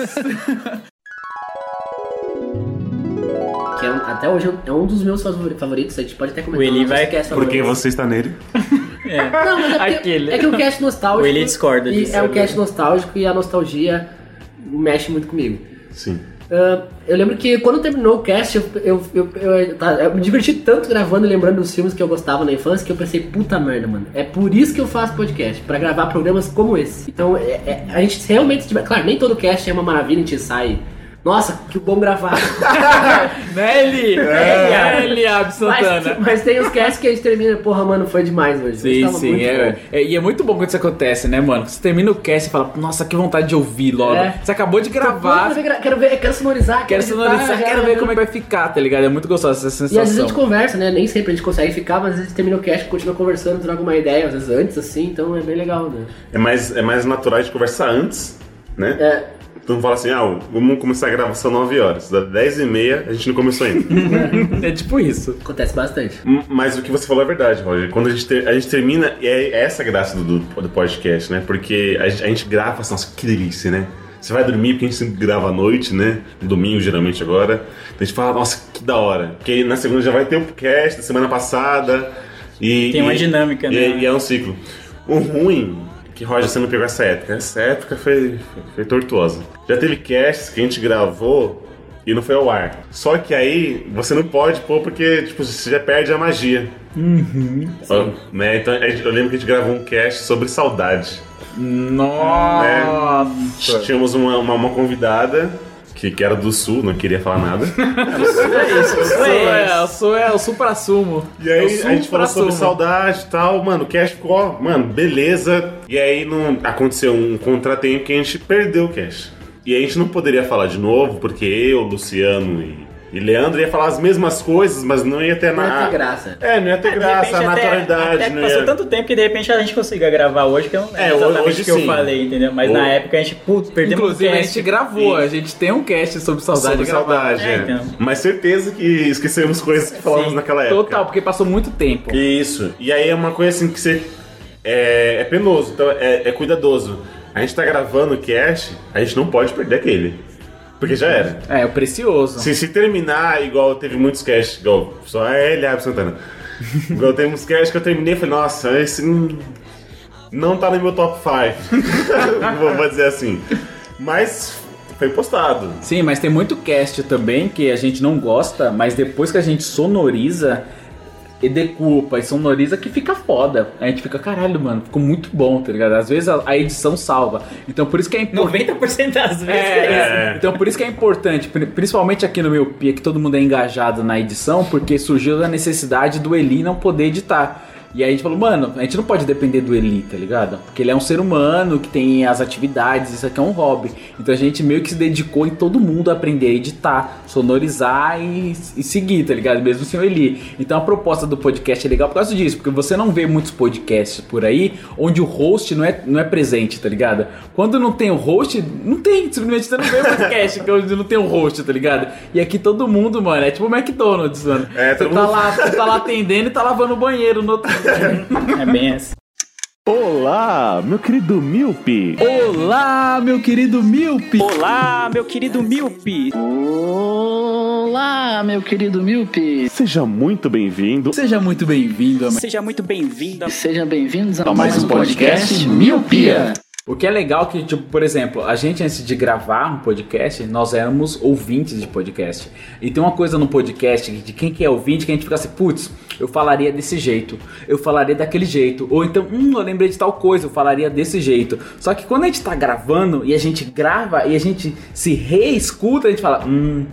Que é um- até hoje é um- é dos meus favori- favoritos. A gente pode até comentar.
O Eli vai-
cast
Por que
favorito.
você está nele?
Não, mas é, porque,
Aquele.
é que é um cast nostálgico.
O Eli discorda disso,
É um
né?
cast nostálgico e a nostalgia mexe muito comigo.
Sim.
Ah, eu lembro que quando terminou o cast, eu, eu, eu, eu- tá, eu me diverti tanto gravando e lembrando dos filmes que eu gostava na infância que eu pensei, puta merda, mano. É por isso que eu faço podcast, pra gravar programas como esse. Então, é- é- a gente realmente. Claro, nem todo cast é uma maravilha, a gente sai. Nossa, que bom gravar.
Nelly!
É.
Nelly Ab Santana.
mas, mas tem os casts que a gente termina, porra, mano, foi demais hoje.
Sim, sim.
muito
É,
bom.
é- e é muito bom quando isso acontece, né, mano? Você termina o cast e fala, nossa, que vontade de ouvir logo.
É.
Você acabou de gravar,
quero ver, quero ver, quero sonorizar,
quero sonorizar, quero
já.
ver como é que vai ficar, tá ligado? É muito gostosa essa
E às vezes a
sensação.
gente conversa, né? Nem sempre a gente consegue ficar, mas às vezes termina o cast, continua conversando, troca uma ideia, às vezes antes, assim, então é bem legal, né?
É mais, é mais natural de conversar antes, né?
É.
Então fala assim, ah, vamos começar a gravação 9 horas. Da 10 e meia a gente não começou ainda.
é tipo isso.
Acontece bastante.
Mas o que você falou é verdade, Roger. Quando a gente, ter- a gente termina, e é essa a graça do, do podcast, né? Porque a gente, a gente grava, assim, nossa, que delícia, né? Você vai dormir, porque a gente sempre grava à noite, né? No domingo, geralmente, agora. Então a gente fala, nossa, que da hora. Porque aí na segunda já vai ter o podcast da semana passada. E,
Tem uma
e-
dinâmica,
e,
né?
E é um ciclo. O ruim, que Roger, você não pegou essa época. Essa época foi, foi, tortuosa. Já teve casts que a gente gravou e não foi ao ar. Só que aí você não pode pôr porque tipo, você já perde a magia.
Uhum.
Ó, né? Então eu lembro que a gente gravou um cast sobre saudade.
Nossa!
Tínhamos uma, uma, uma convidada que, que era do sul, não queria falar nada.
É isso, eu sou, é, eu sou é, o supra-sumo.
E aí
Eu
a gente falou sobre saudade e tal, mano, o cast ficou, ó, mano, beleza. E aí não aconteceu um contratempo que a gente perdeu o cast. E a gente não poderia falar de novo, porque eu, Luciano e, e Leandro ia falar as mesmas coisas, mas não ia ter
Não ia
nada.
ter graça.
É, não ia ter
De
graça, a naturalidade.
Até
não
passou
ia...
tanto tempo que de repente a gente consiga gravar hoje, que eu não lembro
É,
exatamente
hoje
o que eu
sim.
falei, entendeu? Mas
Ho-
na época a gente, putz, perdemos
Inclusive,
o
a
cast.
gente gravou, a gente tem um cast sobre saudade
Sobre saudade, é.
É, então.
Mas certeza que esquecemos coisas que falamos
Sim,
naquela época.
Total, porque passou muito tempo.
Isso. E aí é uma coisa assim que você. É, é penoso, então é, é cuidadoso. A gente tá gravando o cast, a gente não pode perder aquele. Porque já era.
É, o precioso.
Se, se terminar igual teve muitos casts, igual só é Eliab Santana. igual teve uns casts que eu terminei e falei, nossa, esse não, não tá no meu top 5. vou, vou dizer assim. Mas foi postado.
Sim, mas tem muito cast também que a gente não gosta, mas depois que a gente sonoriza e decupa e sonoriza que fica foda. A gente fica, caralho, mano, ficou muito bom, tá ligado? Às vezes a, a edição salva. Então por isso que é importante.
90% das vezes
É,
é,
é. Então por isso que é importante, pri- principalmente aqui no meu Pia, que todo mundo é engajado na edição, porque surgiu a necessidade do Eli não poder editar. E aí a gente falou, mano, a gente não pode depender do Eli, tá ligado? Porque ele é um ser humano que tem as atividades, isso aqui é um hobby. Então a gente meio que se dedicou em todo mundo a aprender a editar, sonorizar e, e seguir, tá ligado? Mesmo sem o Eli. Então a proposta do podcast é legal por causa disso, porque você não vê muitos podcasts por aí onde o host não é, não é presente, tá ligado? Quando não tem o host, não tem, simplesmente você não vê podcast que onde não tem o host, tá ligado? E aqui todo mundo, mano, é tipo o McDonald's, mano.
É,
você tá
mundo-
lá, você tá lá atendendo e tá lavando o banheiro no outro.
É bem essa.
Olá, meu querido Milpe.
Olá, meu querido Milpe!
Olá, meu querido Milpe!
Olá, meu querido Milpe.
Seja muito bem-vindo.
Seja muito bem-vindo
Seja muito bem-vindo.
Sejam bem-vindos a
a
mais um podcast Miopia.
O que é legal que, tipo, por exemplo, a gente antes de gravar um podcast, nós éramos ouvintes de podcast. E tem uma coisa no podcast de quem que é ouvinte que a gente fica assim, putz, eu falaria desse jeito, eu falaria daquele jeito. Ou então, hum, eu lembrei de tal coisa, eu falaria desse jeito. Só que quando a gente tá gravando e a gente grava e a gente se reescuta, a gente fala, hum,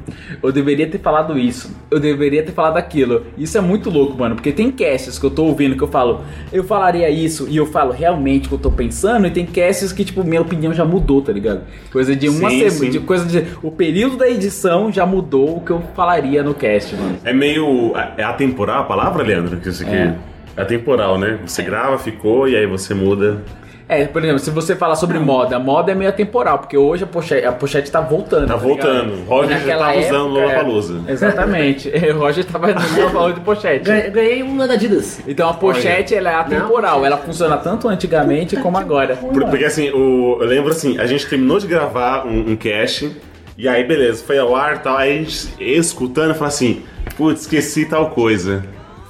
eu deveria ter falado isso, eu deveria ter falado aquilo. Isso é muito louco, mano, porque tem casts que eu tô ouvindo que eu falo, eu falaria isso e eu falo realmente o que eu tô pensando, e tem casts que, tipo, minha opinião já mudou, tá ligado? Coisa de uma semana, de coisa de. O período da edição já mudou o que eu falaria no cast, mano.
É meio. É atemporal a palavra, Leandro? Que isso aqui.
É.
É atemporal, né? Você grava, ficou, e aí você muda.
É, por exemplo, se você falar sobre moda, a moda é meio atemporal, porque hoje a pochete, a pochete tá voltando.
Tá
ligado?
voltando. O Roger já tava usando
época,
Lollapalooza.
é, Exatamente. O Roger tava Lollapalooza de pochete.
Ganhei, uma da Adidas.
Então a pochete ela é atemporal, ela funciona tanto antigamente como agora.
Por- Porque assim, o, eu lembro assim, a gente terminou de gravar um, um cast, e aí beleza, foi ao ar e tal, aí a gente escutando e falou assim, putz, esqueci tal coisa.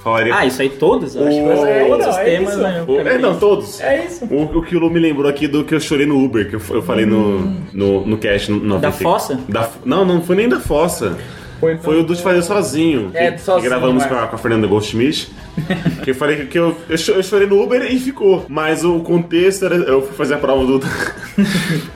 Falaria.
Ah, isso aí todos, eu acho.
O-
que
É,
todos
não,
os
é
temas,
isso.
né?
O- é, não, todos.
É isso.
O, o que o Lu me lembrou aqui do que eu chorei no Uber, que eu, eu falei no, no, no cast. No, no
Da
90.
fossa?
Da- não, não foi nem da fossa.
Foi,
Foi o do de fazer sozinho.
É,
que,
do sozinho,
que gravamos com a, com a Fernanda Goldschmidt. que eu falei que eu, eu, cho- eu chorei no Uber e ficou. Mas o contexto era. Eu fui fazer a prova do. fui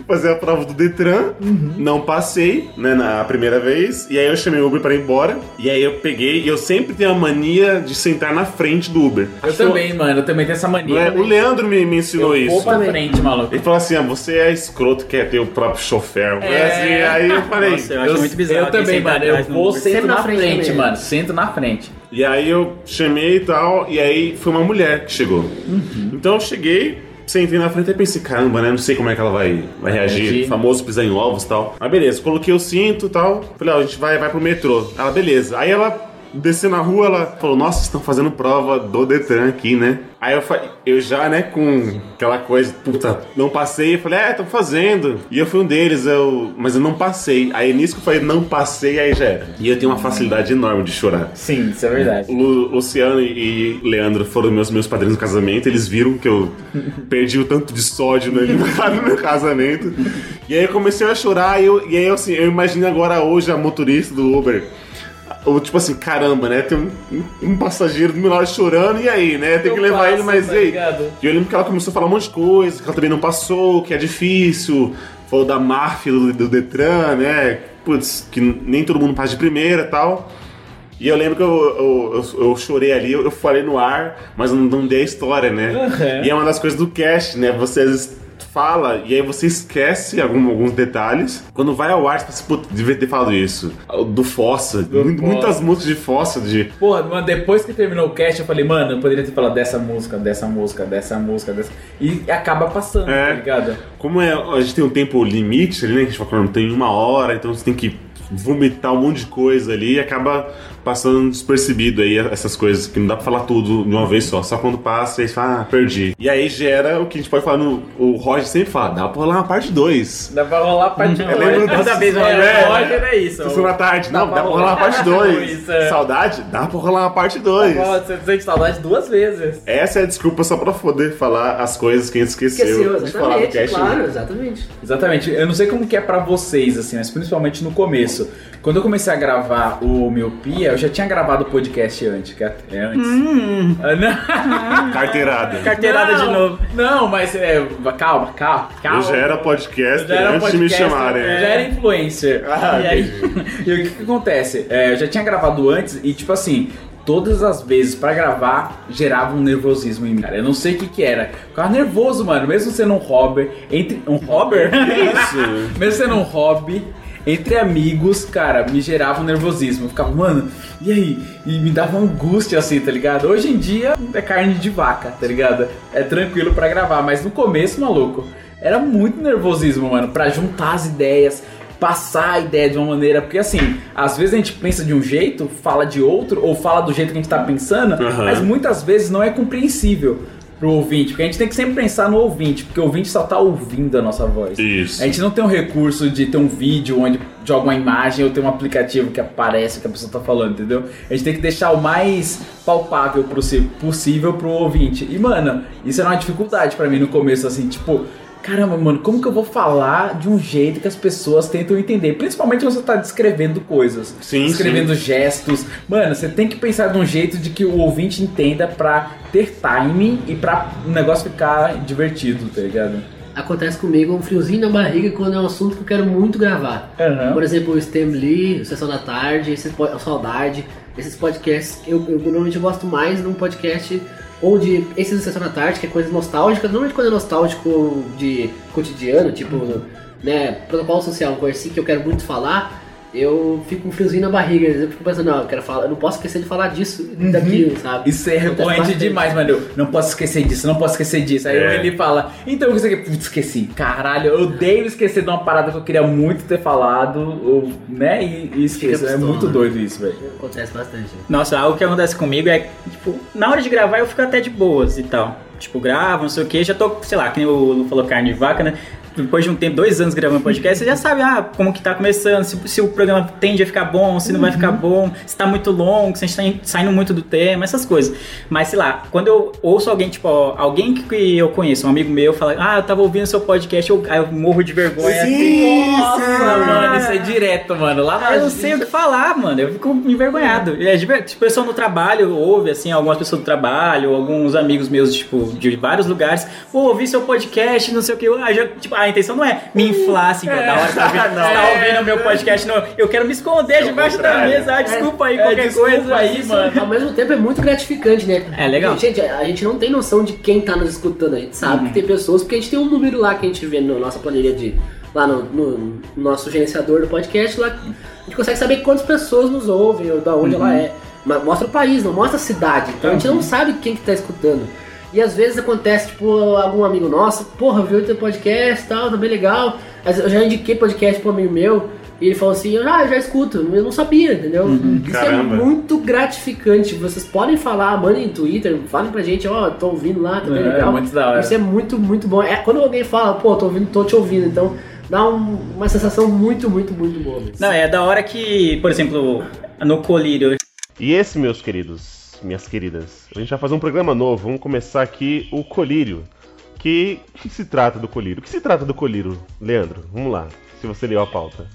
fazer a prova do Detran. Não passei, né, na primeira vez. E aí eu chamei o Uber pra ir embora. E aí eu peguei. E eu sempre tenho a mania de sentar na frente do Uber.
Eu também, mano, eu também tenho essa mania.
É? O Leandro me, me ensinou
eu
isso.
vou pra frente, maluco.
Ele falou assim: ah, você é escroto, quer ter o próprio chofer. Eu
É.
assim, aí eu falei.
Nossa, eu acho muito bizarro.
Eu também, mano. Eu vou sento
Sempre
na
na frente
frente, mano. Sento na frente.
E aí eu chamei e tal, e aí foi uma mulher que chegou.
Uhum.
Então eu cheguei, sentei na frente e pensei, caramba, né? Não sei como é que ela vai, vai reagir.
reagir.
Famoso pisar em ovos e tal. Mas beleza, coloquei o cinto e tal. Falei, ó, a gente vai, vai pro metrô. Ela, beleza. Aí ela desceu na rua, ela falou, nossa, vocês estão fazendo prova do Detran aqui, né? Aí eu, fa- eu já, né, com aquela coisa, puta, não passei, eu falei, é, estão fazendo. E eu fui um deles, eu, mas eu não passei. Aí nisso que eu falei, não passei, aí já era. E eu tenho uma facilidade enorme de chorar.
Sim, isso é verdade.
Lu- Luciano e Leandro foram meus, meus padrinhos no casamento. Eles viram que eu perdi o tanto de sódio no do meu casamento. E aí eu comecei a chorar e, eu, e aí eu, assim, eu imagino agora hoje a motorista do Uber. Ou, tipo assim, caramba, né? Tem um, um passageiro do meu lado chorando, e aí, né? Tem que levar ele,
passo,
mas
tá
e aí?
ligado?
E eu lembro que ela começou a falar um monte de coisa, que ela também não passou, que é difícil. Falou da máfia do, do Detran, né? Putz, que nem todo mundo passa de primeira e tal. E eu lembro que eu, eu, eu, eu chorei ali, eu, falei no ar, mas não, não dei a história, né?
Uhum.
E é uma das coisas do cast, né? Você às vezes fala e aí você esquece algum- alguns detalhes. Quando vai ao ar, você pensa, puta, devia ter falado isso. Do Fossa, mu-
Fossa.
muitas músicas de Fossa, de
Porra, mano, depois que terminou o cast, eu falei, mano, eu poderia ter falado dessa música, dessa música, dessa música, dessa. E acaba passando, tá ligado?
Como é, a gente tem um tempo limite ali, né? Que a gente fala, não tem uma hora, então você tem que vomitar um monte de coisa ali e acaba passando despercebido aí essas coisas que não dá pra falar tudo de uma vez só. Só quando passa, aí você fala, ah, perdi. E aí gera o que a gente pode falar no. O Roger sempre fala, dá pra rolar uma parte 2.
Dá pra rolar a parte
Eu lembro
dois.
toda vez,
é,
Roger.
o Roger é isso.
Sessão da tarde. Não,
Dá pra
rolar uma parte
rolar
2.
isso, é.
Saudade? Dá pra rolar uma parte 2.
Pô, Você sente saudade duas vezes.
Essa é a desculpa só pra poder falar as coisas que a gente esqueceu, de falar no cast. né?
exatamente.
Exatamente. Eu não sei como que é pra vocês, assim, mas principalmente no começo. Quando eu comecei a gravar o Miopia, eu já tinha gravado o podcast antes. Que é é antes.
Hum.
Ah, não.
Carteirada.
Carteirada
Não,
de novo.
Não, mas é, calma, calma, calma.
Eu já era podcast
Já era
antes de me chamarem.
Já era influencer.
Ah,
e aí, e o que, que acontece? É, eu já tinha gravado antes e, tipo assim, todas as vezes pra gravar gerava um nervosismo em mim, cara. Eu não sei o que que era. Eu ficava nervoso, mano. Mesmo sendo um hobby, entre. Um hobby?
Isso.
Mesmo sendo um hobby. Entre amigos, cara, me gerava um nervosismo. Eu ficava, mano, e aí? E me dava angústia assim, tá ligado? Hoje em dia é carne de vaca, tá ligado? É tranquilo pra gravar, mas no começo, maluco, era muito nervosismo, mano, pra juntar as ideias, passar a ideia de uma maneira, porque assim, às vezes a gente pensa de um jeito, fala de outro, ou fala do jeito que a gente tá pensando,
Aham.
mas muitas vezes não é compreensível pro ouvinte, porque a gente tem que sempre pensar no ouvinte, porque o ouvinte só tá ouvindo a nossa voz.
Isso.
A gente não tem o recurso de ter um vídeo onde joga uma imagem ou ter um aplicativo que aparece o que a pessoa tá falando, entendeu? A gente tem que deixar o mais palpável possível pro ouvinte. E, mano, isso era uma dificuldade pra mim no começo, assim, tipo, caramba, mano, como que eu vou falar de um jeito que as pessoas tentam entender? Principalmente quando você tá descrevendo coisas.
Sim,
Descrevendo gestos. Mano, você tem que pensar de um jeito de que o ouvinte entenda pra ter timing e pra o negócio ficar divertido, tá ligado?
Acontece comigo um friozinho na barriga quando é um assunto que eu quero muito gravar.
Aham.
Por exemplo, o Stem Lee, o Sessão da Tarde, esse Saudade, esses podcasts. Eu, eu normalmente gosto mais num podcast ou de esses Sessão da Tarde, que é coisa nostálgica. Normalmente quando é nostálgico de cotidiano, tipo, né, protocolo social, coisa assim que eu quero muito falar. Eu fico com um friozinho na barriga, eu fico pensando, não, eu quero falar, eu não posso esquecer de falar disso e daquilo, sabe?
Isso é recorrente demais, mano. Eu não posso esquecer disso, não posso esquecer disso. Aí
É.
ele fala, então você quer. Putz, esqueci. Caralho, eu odeio esquecer de uma parada que eu queria muito ter falado, ou, né? E, e esqueço. É muito doido isso, velho.
Acontece bastante.
Nossa, algo que acontece comigo é, tipo, na hora de gravar eu fico até de boas e tal. Tipo, gravo, não sei o que, já tô, sei lá, que nem o Lu falou carne de vaca, né? Depois de um tempo, dois anos gravando podcast, você já sabe, ah, como que tá começando, se, se o programa tende a ficar bom, se não vai ficar bom, se tá muito longo, se a gente tá in- saindo muito do tema, essas coisas. Mas, sei lá, quando eu ouço alguém, tipo, ó, alguém que- eu conheço, um amigo meu, fala, ah, eu tava ouvindo seu podcast, eu, aí eu morro de vergonha. assim,
Nossa, mano, isso é direto, mano. Lá
Ah, eu não sei o que falar, mano. Eu fico envergonhado. É Tipo, pessoal no trabalho ouve, assim, algumas pessoas do trabalho, alguns amigos meus, tipo, de vários lugares. Pô, ouvi seu podcast, não sei o que. Ah, já- tipo, a intenção não é me inflar, assim, pô, da hora tá ouvindo,
Não.
você tá ouvindo o meu podcast. Não. Eu quero me esconder debaixo da mesa. Ah, desculpa aí,
É,
qualquer
desculpa
coisa.
aí, mano.
Ao mesmo tempo é muito gratificante, né?
É, legal.
Gente, a gente não tem noção de quem tá nos escutando. A gente sabe
Uhum.
que tem pessoas, porque a gente tem um número lá que a gente vê na nossa planilha de. Lá no, no nosso gerenciador do podcast, lá a gente consegue saber quantas pessoas nos ouvem ou da onde
Uhum.
ela é. Mas mostra o país, não mostra a cidade. Então a gente não sabe quem que tá escutando. E às vezes acontece, tipo, algum amigo nosso, porra, viu o teu podcast e tal, tá bem legal. Mas eu já indiquei podcast pro amigo meu, e ele falou assim, ah, eu já escuto, eu não sabia, entendeu? Isso é
Caramba.
muito gratificante. Vocês podem falar, mandem no Twitter, falem pra gente, ó, tô ouvindo lá, tá bem
É,
legal.
muito da hora.
Isso é muito, muito bom. É quando alguém fala, pô, tô ouvindo, tô te ouvindo, então dá um- uma sensação muito, muito, muito boa. mesmo.
Não, é da hora que, por exemplo, no Colírio,
E esse, meus queridos, minhas queridas, a gente vai fazer um programa novo. Vamos começar aqui o Colírio. que, o que se trata do colírio? O que se trata do colírio, Leandro? Vamos lá, se você leu a pauta.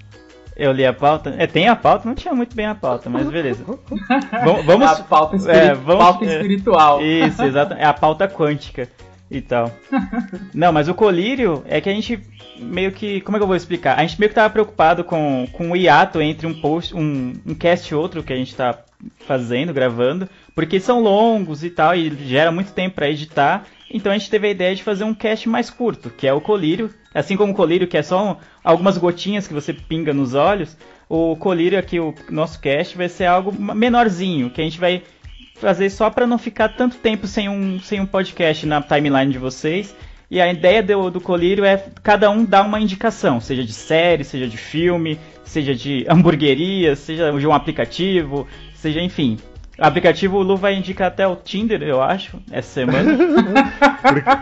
Eu li a pauta. É, tem a pauta, não tinha muito bem a pauta, mas beleza. Vamos. vamos
A pauta espiri-
é, vamos-
pauta
é,
espiritual.
Isso, exato. É a pauta quântica e tal. Não, mas o colírio é que a gente meio que. Como é que eu vou explicar? A gente meio que tava preocupado com, com o hiato entre um post, um, um cast e outro que a gente tá fazendo, gravando, porque são longos e tal, e gera muito tempo pra editar. Então a gente teve a ideia de fazer um cast mais curto, que é o colírio. Assim como o colírio, que é só um- algumas gotinhas que você pinga nos olhos, o colírio aqui, o nosso cast, vai ser algo menorzinho, que a gente vai fazer só para não ficar tanto tempo sem um, sem um podcast na timeline de vocês. E a ideia do, do Colírio é cada um dar uma indicação, seja de série, seja de filme, seja de hamburgueria, seja de um aplicativo, seja enfim. O aplicativo o Lu vai indicar até o Tinder, eu acho, essa semana.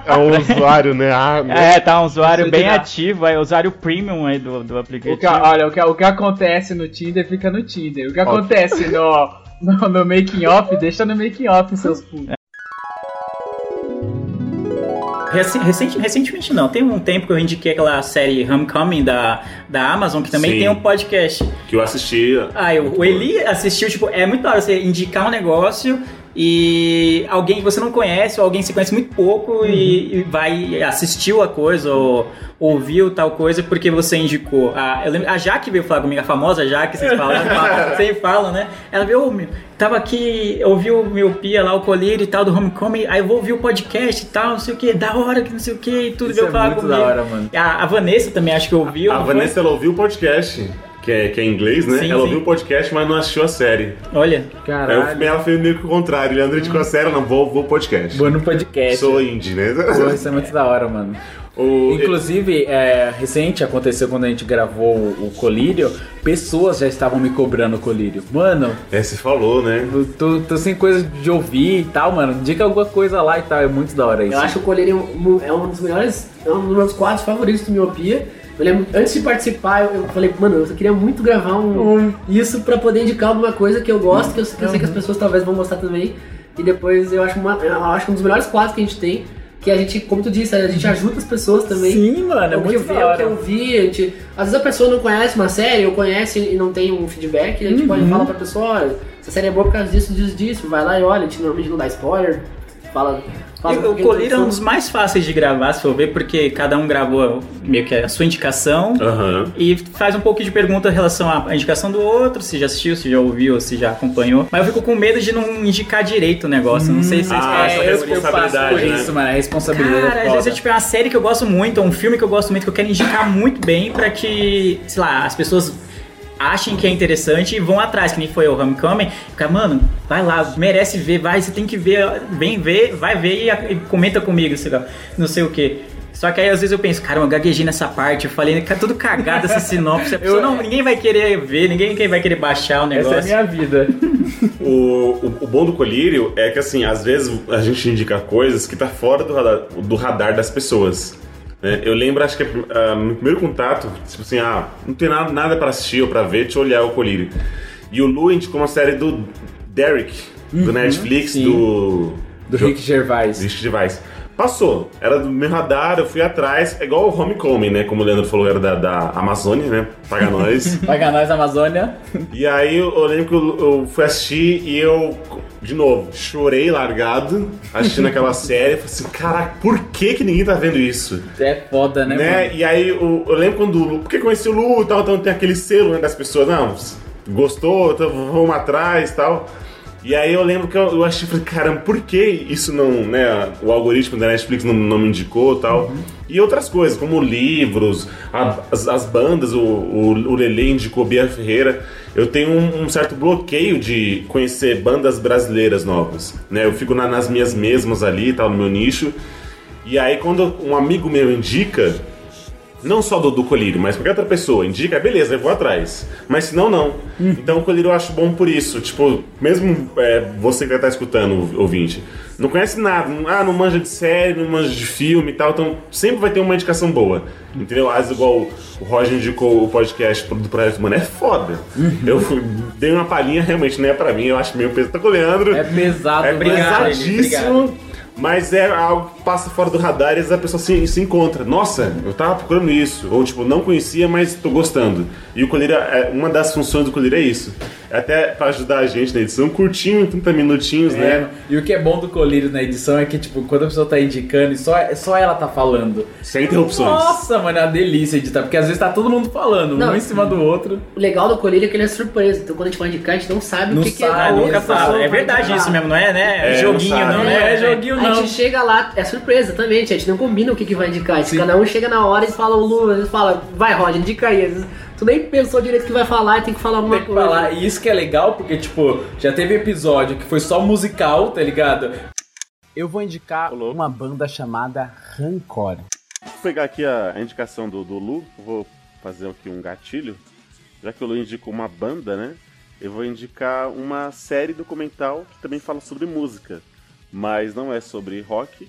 É um usuário, né? Ah?
É, tá um usuário
Você
bem
diga-
ativo, é usuário premium aí do, do
O
aplicativo.
que, olha, o que, o que acontece no Tinder fica no Tinder. O que acontece no, no, no making off, deixa no making off, seus putos.
Recente- recentemente não, tem um tempo que eu indiquei aquela série Homecoming da, da Amazon, que também
Sim.
tem um podcast.
Que eu assisti.
Ah, eu- o Eli assistiu, tipo, é muito da hora você indicar um negócio e alguém que você não conhece, ou alguém que você conhece muito pouco e, e vai assistiu a coisa ou ouviu tal coisa porque você indicou. A, eu lembro, a Jaque veio falar comigo, a famosa Jaque, vocês falam, vocês falam, né? Ela veio, "Ô, meu, tava aqui, ouviu o Miopia lá, o colírio e tal do Homecoming, aí eu vou ouvir o podcast e tal, não sei o que, da hora, que não sei o que, e tudo
Isso
veio
é
falar
muito
comigo.
da hora, mano.
A, a Vanessa também acho que ouviu.
A
foi?
Vanessa ela ouviu o podcast, que é, que é inglês, né?
Sim,
ela
sim.
ouviu o podcast, mas não assistiu a série.
Olha.
Aí eu- ela fez meio que o contrário. Leandro indicou a série, não, vou, vou podcast.
Vou no podcast.
Sou indie, né?
Pô, isso é muito da hora, mano. Inclusive, é, recente aconteceu quando a gente gravou o, o Colírio, pessoas já estavam me cobrando o Colírio. Mano.
É, você falou, né?
Tô, tô sem coisa de ouvir e tal, mano. Indica alguma coisa lá e tal. É muito da hora isso.
Eu acho que o Colírio é um dos melhores, é um dos meus quadros favoritos do Miopia. Eu lembro, antes de participar, eu, eu falei, mano, eu queria muito gravar um, isso pra poder indicar alguma coisa que eu gosto, que eu, que eu sei que as pessoas talvez vão gostar também. E depois eu acho, uma, eu acho um dos melhores quadros que a gente tem. Que a gente, como tu disse, a gente ajuda as pessoas também.
Sim, mano, é
o que
muito
eu vi,
da
o que eu vi, a gente, às vezes a pessoa não conhece uma série, ou conhece e não tem um feedback, a gente
Uhum.
pode falar pra pessoa, olha, essa série é boa por causa disso, disso, disso, vai lá e olha, a gente normalmente não dá spoiler, fala...
o Colírio é um dos mais fáceis de gravar, se for ver, porque cada um gravou meio que a sua indicação e faz um pouco de pergunta em relação à indicação do outro, se já assistiu, se já ouviu, se já acompanhou. Mas eu fico com medo de não indicar direito o negócio. Não sei se vocês
Ah,
passam
essa
por isso.
responsabilidade,
por
né?
isso, mano. É responsabilidade.
Cara, às vezes é tipo é uma série que eu gosto muito, é um filme que eu gosto muito, que eu quero indicar muito bem pra que, sei lá, as pessoas achem que é interessante e vão atrás, que nem foi o Homecoming. Fica, mano, vai lá, merece ver, vai, você tem que ver, vem ver, vai ver e, e comenta comigo, sei lá, não sei o que. Só que aí às vezes eu penso, cara, eu gaguejei nessa parte, eu falei, tá tudo cagado essa sinopse. A pessoa, não, ninguém vai querer ver, ninguém vai querer baixar o negócio.
Essa é a minha vida.
O, o, o bom do colírio é que, assim, às vezes a gente indica coisas que tá fora do radar, do radar das pessoas. Né? Eu lembro, acho que ah, no primeiro contato, tipo assim, ah, não tem nada, nada pra assistir ou pra ver, deixa eu olhar o colírio. E o Lu indicou uma série do Derek, do
Uhum,
Netflix,
sim.
do...
Do Rick Gervais.
Rick Gervais. Passou. Era do meu radar, eu fui atrás. É igual o Homecoming, né? Como o Leandro falou, era da, da Amazônia, né? Paga nós.
Paga nós, Amazônia.
E aí eu, eu lembro que eu, eu fui assistir e eu, de novo, chorei largado assistindo aquela série. Falei assim, caraca, por que que ninguém tá vendo isso?
É foda, né,
Né?
mano?
E aí eu, eu lembro quando o Lu, porque conheci o Lu e tal, então tem aquele selo né, das pessoas, não, gostou, então vamos atrás e tal. E aí eu lembro que eu, eu achei, falei, caramba, por que isso não, né, o algoritmo da Netflix não, não me indicou e tal. E outras coisas, como livros, a- as, as bandas, o, o, o Lele indicou Bia Ferreira. Eu tenho um, um certo bloqueio de conhecer bandas brasileiras novas, né? Eu fico na- nas minhas mesmas ali tal, no meu nicho. E aí quando um amigo meu indica, não só do, do colírio, mas qualquer outra pessoa indica, beleza, eu vou atrás. Mas se não, não. Então o colírio eu acho bom por isso. Tipo, mesmo é, você que vai estar escutando, ouvinte, não conhece nada, não- ah, não manja de série, não manja de filme e tal, então sempre vai ter uma indicação boa. Entendeu? Vezes, igual o Roger indicou o podcast do Projeto Mano, é foda. Eu fui- dei uma palhinha, realmente não é pra mim, eu acho meio pesado. Tá com o Leandro.
É pesado,
É
né?
pesadíssimo. Mas é algo passa fora do radar e às vezes a pessoa se, se encontra. Nossa, eu tava procurando isso. Ou tipo, não conhecia, mas tô gostando. E o colírio, é, uma das funções do colírio é isso. É Até pra ajudar a gente na edição, curtinho, 30 minutinhos,
É,
né?
E o que é bom do Colírio na edição é que, tipo, quando a pessoa tá indicando e só, só ela tá falando.
Sem interrupções.
Nossa, mano, é uma delícia editar, porque às vezes tá todo mundo falando,
Não.
um em cima do outro.
O legal do colírio é que ele é surpresa. Então quando a gente vai indicar, a gente não sabe
Não
o que, que
sabe,
é. a outra
exato.
pessoa
É verdade
indicar.
isso mesmo, não é, né?
É,
joguinho,
não
não,
sabe.
né?
É, joguinho
A
não.
gente chega lá, é surpresa também, a gente não combina o que, que vai indicar. Gente, cada um chega na hora e fala o Lu, fala, vai Rod, indica aí. Vezes, tu nem pensou direito o que vai falar e tem que falar alguma
Tem que
coisa.
falar, e isso que é legal, porque, tipo, já teve episódio que foi só musical, tá ligado?
Eu vou indicar uma banda chamada Rancor.
Vou pegar aqui a, a indicação do, do Lu, vou fazer aqui um gatilho. Já que o Lu indicou uma banda, né? Eu vou indicar uma série documental que também fala sobre música, mas não é sobre rock.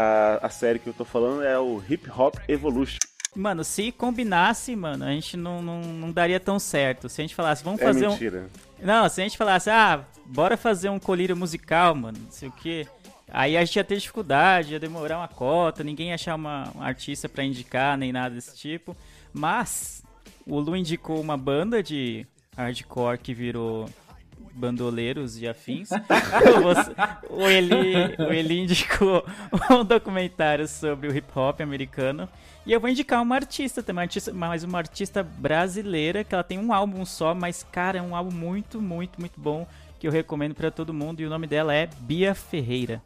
A, a série que eu tô falando é o Hip Hop Evolution.
Mano, se combinasse, mano, a gente não, não, não daria tão certo. Se a gente falasse, vamos
É
fazer um.
mentira.
Não, se a gente falasse, ah, bora fazer um colírio musical, mano, não sei o quê. Aí a gente ia ter dificuldade, ia demorar uma cota, ninguém ia achar uma, um artista pra indicar, nem nada desse tipo. Mas o Lu indicou uma banda de hardcore que virou bandoleiros e afins. O, Eli, o Eli indicou um documentário sobre o hip hop americano. E eu vou indicar uma artista também, uma artista, mas uma artista brasileira, que ela tem um álbum só, mas, cara, é um álbum muito, muito, muito bom, que eu recomendo pra todo mundo. E o nome dela é Bia Ferreira.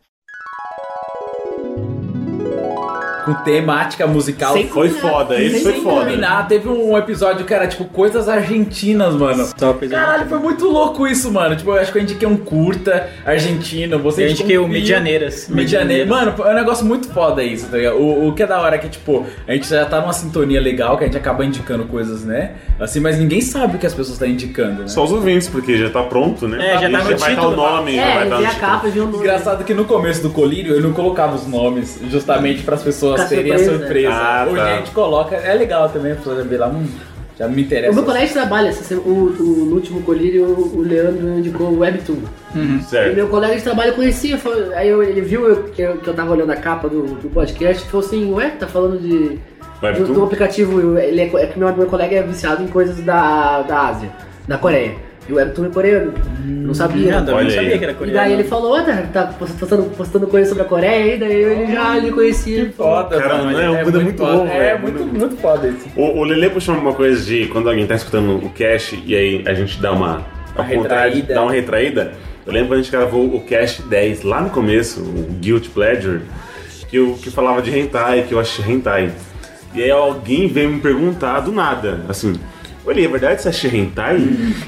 Com temática musical.
Sem Foi combinar. foda, esse
Sem
foi foda.
combinar. Teve um episódio que era, tipo, coisas argentinas, mano. Caralho, foi muito louco isso, mano. Tipo, eu acho que eu indiquei um curta argentino. Você
Eu
indicou
indiquei
um
o. Medianeiras.
Medianeiras. Mano, é um negócio muito foda isso, tá ligado? O, o que é da hora é que, tipo, a gente já tá numa sintonia legal, que a gente acaba indicando coisas, né? Assim, mas ninguém sabe o que as pessoas estão indicando, né?
Só os ouvintes, porque já tá pronto, né?
É, já tá no
vai estar o nome,
É,
vai estar
vê
no
a
título.
capa, viu o nome.
Engraçado que no começo do colírio eu não colocava os nomes, justamente para as pessoas
Ficar
terem a
surpresa.
surpresa.
Ah,
Hoje
tá.
a gente coloca, é legal também, a pessoa já vê lá, hum, já me interessa.
O meu colega trabalha, o, o- no último colírio, o Leandro indicou o Webtoon.
Uhum.
E
Certo.
meu colega de trabalho conhecia, falou- aí eu- ele viu eu- que, eu, que eu tava olhando a capa do, do podcast e falou assim, ué, tá falando de. Do, do aplicativo, ele é, é que meu, meu colega é viciado em coisas da, da Ásia, da Coreia. E o Webtoon é coreano. Eu não sabia.
Nada, eu não sabia que era
E
coreano.
daí ele falou, tá, tá postando, postando coisa sobre a Coreia, e daí ele já ele conhecia.
Foda,
Cara,
mano,
não é um banda muito
foda.
bom,
É,
velho.
muito, muito foda isso.
O, o Lele puxou uma coisa de quando alguém tá escutando o cast e aí a gente dá uma, contrário,
retraída.
dá uma retraída. Eu lembro quando a gente gravou o cast 10 lá no começo, o Guilt Pleasure, que, eu, que falava de hentai, que eu achei hentai. E aí alguém veio me perguntar do nada, assim, Olha, é verdade você acha hentai?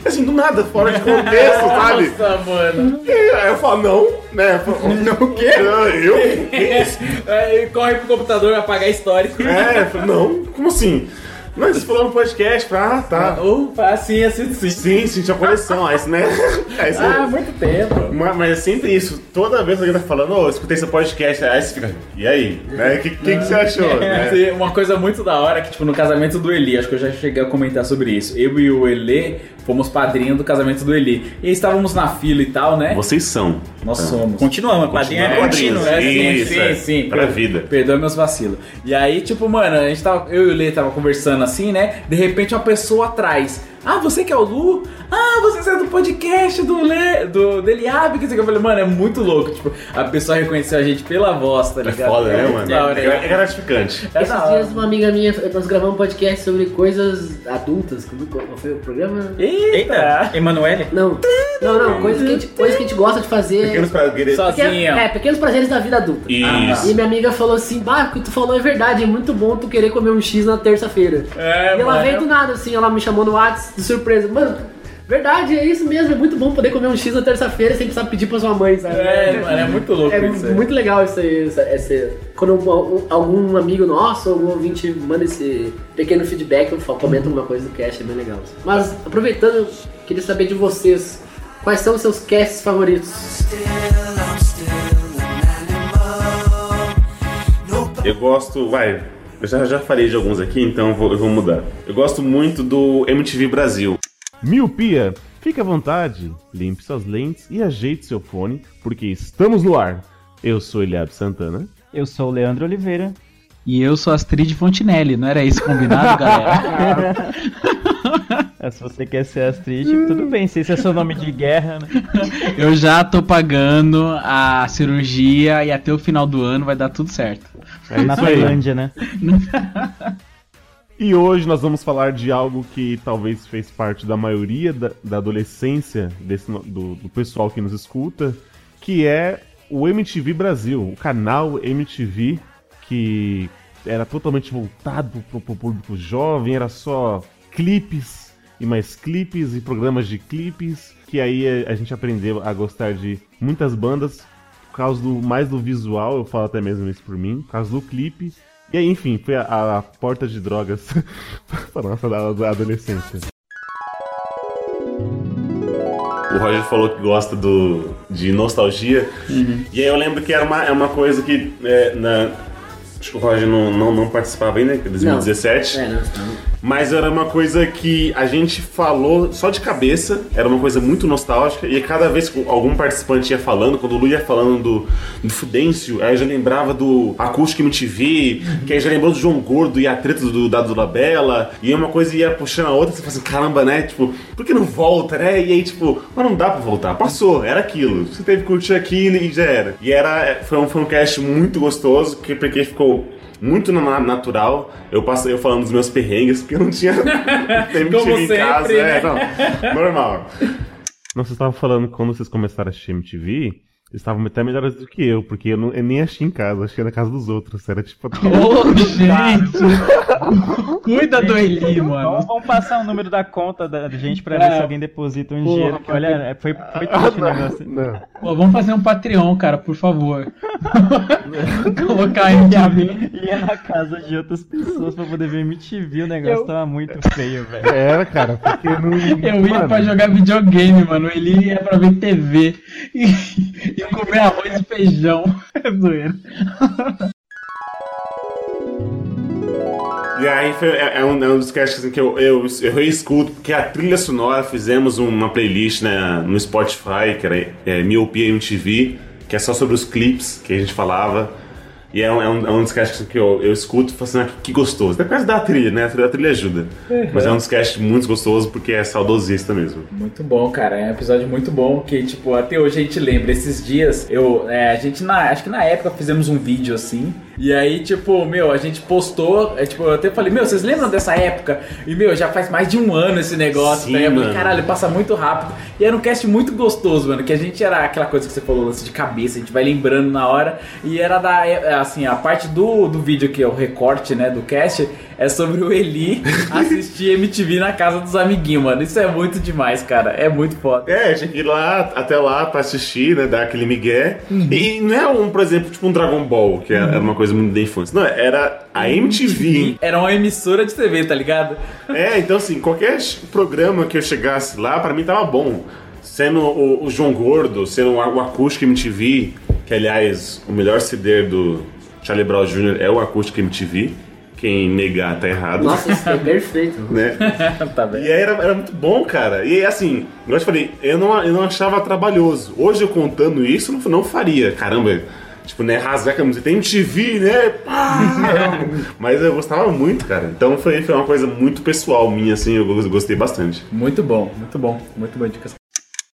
Assim, do nada, fora de contexto, sabe?
Nossa, mano.
E aí eu falo, não, né? Eu falo,
Não, o quê?
Eu? Que isso?
Aí corre pro computador apagar histórico.
É, eu falei, não, como assim? Não, você falou no podcast, ah, tá.
Opa, assim, assim, sim.
Sim, sim, tinha coleção, aí isso, né? Aí isso-
Ah, muito tempo.
Mas, mas é sempre isso, toda vez que alguém tá falando, ô, eu escutei esse podcast, aí você fica, e aí? Né? O que, que, que você achou? né?
Tem Uma coisa muito da hora que, tipo, no casamento do Eli, acho que eu já cheguei a comentar sobre isso. Eu e o Eli fomos padrinhos do casamento do Eli. E estávamos na fila e tal, né?
Vocês são.
Nós
Ah.
somos.
Continuamos, padrinho é contínuo.
É, sim, sim,
é.
sim.
Pra
Per-
vida.
Perdoa meus vacilos. E aí, tipo, mano, a gente tava. Eu e o Lê tava conversando assim, né? De repente uma pessoa atrás. Ah, você que é o Lu? Ah, você é do podcast do Lê, do, do Eliabe, que sei o que. Eu falei, mano, é muito louco. Tipo, a pessoa reconheceu a gente pela voz, tá
É
ligado?
foda, né, mano? É, é gratificante.
É
Esses
da hora.
dias uma amiga minha, nós gravamos um podcast sobre coisas adultas. Qual foi o programa?
Eita, Emanuele?
Não, não, não, coisas que a gente, coisas que a gente gosta de fazer.
Pequenos prazeres.
Pequeno- é, pequenos prazeres da vida adulta.
Isso.
E minha amiga falou assim, bah, o que tu falou é verdade, é muito bom tu querer comer um X na terça-feira.
É,
e ela
mano.
veio do nada, assim, ela me chamou no WhatsApp de surpresa. Mano, verdade, é isso mesmo, é muito bom poder comer um X na terça-feira sem precisar pedir pra sua mãe, sabe?
É, mano, é muito louco
É
isso aí.
muito legal isso aí, essa, essa- quando um- algum amigo nosso, algum ouvinte manda esse pequeno feedback, eu falo, comenta alguma coisa do cast, é bem legal. Mas, aproveitando, eu queria saber de vocês, quais são os seus casts favoritos?
Eu gosto, vai, eu já, já falei de alguns aqui, então eu vou, eu vou mudar. Eu gosto muito do MTV Brasil.
Miopia, fique à vontade, limpe suas lentes e ajeite seu fone, porque estamos no ar.
Eu sou Eliab Santana.
Eu sou o Leandro Oliveira.
E eu sou Astrid Fontinelli, não era isso combinado, galera?
É, Se você quer ser Astrid, tudo bem, se esse é seu nome de guerra, né?
Eu já tô pagando a cirurgia e até o final do ano vai dar tudo certo.
É
Na. Tailândia, né?
E hoje nós vamos falar de algo que talvez fez parte da maioria da, da adolescência desse, do, do pessoal que nos escuta, que é o MTV Brasil, o canal MTV que era totalmente voltado pro, pro público jovem, era só clipes e mais clipes e programas de clipes, que aí a, a gente aprendeu a gostar de muitas bandas por causa do mais do visual, eu falo até mesmo isso por mim, por causa do clipe. E aí, enfim, foi a, a porta de drogas para nossa da- adolescência. O Roger falou que gosta do, de nostalgia. E aí eu lembro que era uma, é uma coisa que é, na, acho que o Roger não, não, não participava ainda, que é 2017.
É, não, não.
Mas era uma coisa que a gente falou só de cabeça, era uma coisa muito nostálgica, e cada vez que algum participante ia falando, quando o Lu ia falando do, do Fudêncio, aí eu já lembrava do Acústico MTV, que aí já lembrou do João Gordo e a treta do Dado Labella, e uma coisa ia puxando a outra, você fala assim, caramba, né? Tipo, por que não volta, né? E aí, tipo, mas não dá pra voltar, passou, era aquilo. Você teve que curtir aquilo e já era. E era, foi um, foi um cast muito gostoso, que, porque ficou muito na- natural. Eu passei eu falando dos meus perrengues, porque eu não tinha MTV
Como
em casa.
sempre,
É,
né?
não, normal. Não, vocês estavam falando que quando vocês começaram a assistir MTV, estavam até melhores do que eu, porque eu, não, eu nem achei em casa, achei na casa dos outros. Era tipo.
Ô, gente! Cuida do Eli, mano.
Vamos, vamos passar o número da conta da gente pra ver
É.
se alguém deposita um
Porra,
dinheiro. Que, olha, é, foi, foi triste o negócio.
Não.
Pô, vamos fazer um Patreon, cara, por favor. Colocar em MTV.
ia na casa de outras pessoas pra poder ver MTV, o negócio
Eu-
tava muito feio, velho.
Era, cara, porque não.
Eu ia
Mano,
pra jogar videogame, mano. Ele ia pra ver TV e, e comer arroz e feijão. É zoeira.
E aí foi, é, é um, é um dos casts assim, que eu, eu, eu reescuto, porque a trilha sonora fizemos uma playlist né, no Spotify, que era é, Miopia MTV, que é só sobre os clipes que a gente falava. E é um, é um, é um dos casts que eu, eu escuto e falo assim, ah, que, que gostoso. Até por causa da trilha, né? A trilha, a trilha ajuda. Mas é um dos casts muito gostoso porque é saudosista mesmo.
Muito bom, cara. É um episódio muito bom que, tipo, até hoje a gente lembra. Esses dias, eu, é, a gente, na, acho que na época fizemos um vídeo assim. E aí, tipo, meu, a gente postou. É, tipo, eu até falei, meu, vocês lembram dessa época? E, meu, já faz mais de um ano esse negócio.
Sim,
tá? ligado?
mano.
Caralho, passa muito rápido. E era um cast muito gostoso, mano. Que a gente era aquela coisa que você falou, lance de cabeça, a gente vai lembrando na hora. E era da. é, Assim, a parte do, do vídeo que é o recorte, né, do cast, é sobre o Eli assistir MTV na casa dos amiguinhos, mano. Isso é muito demais, cara. É muito foda.
É, tinha que ir lá, até lá pra assistir, né? Dar aquele migué. E não é um, por exemplo, tipo um Dragon Ball, que era uma coisa muito da infância. Não, era a MTV.
Era uma emissora de TV, tá ligado?
É, então assim, qualquer programa que eu chegasse lá, pra mim tava bom. Sendo o, o João Gordo, sendo o, o Acústico MTV, que aliás, o melhor CD do Charlie Brown Jr. é o Acústico MTV. Quem negar tá errado.
Nossa, isso é perfeito.
né?
tá bem.
E aí era, era muito bom, cara. E assim, igual eu te falei, eu não, eu não achava trabalhoso. Hoje eu contando isso, não, não faria. Caramba, tipo, né, rasgar a camiseta. Tem MTV, né? Pá! Mas eu gostava muito, cara. Então foi, foi uma coisa muito pessoal minha, assim, eu gostei bastante.
Muito bom, muito bom, muito boa indicação.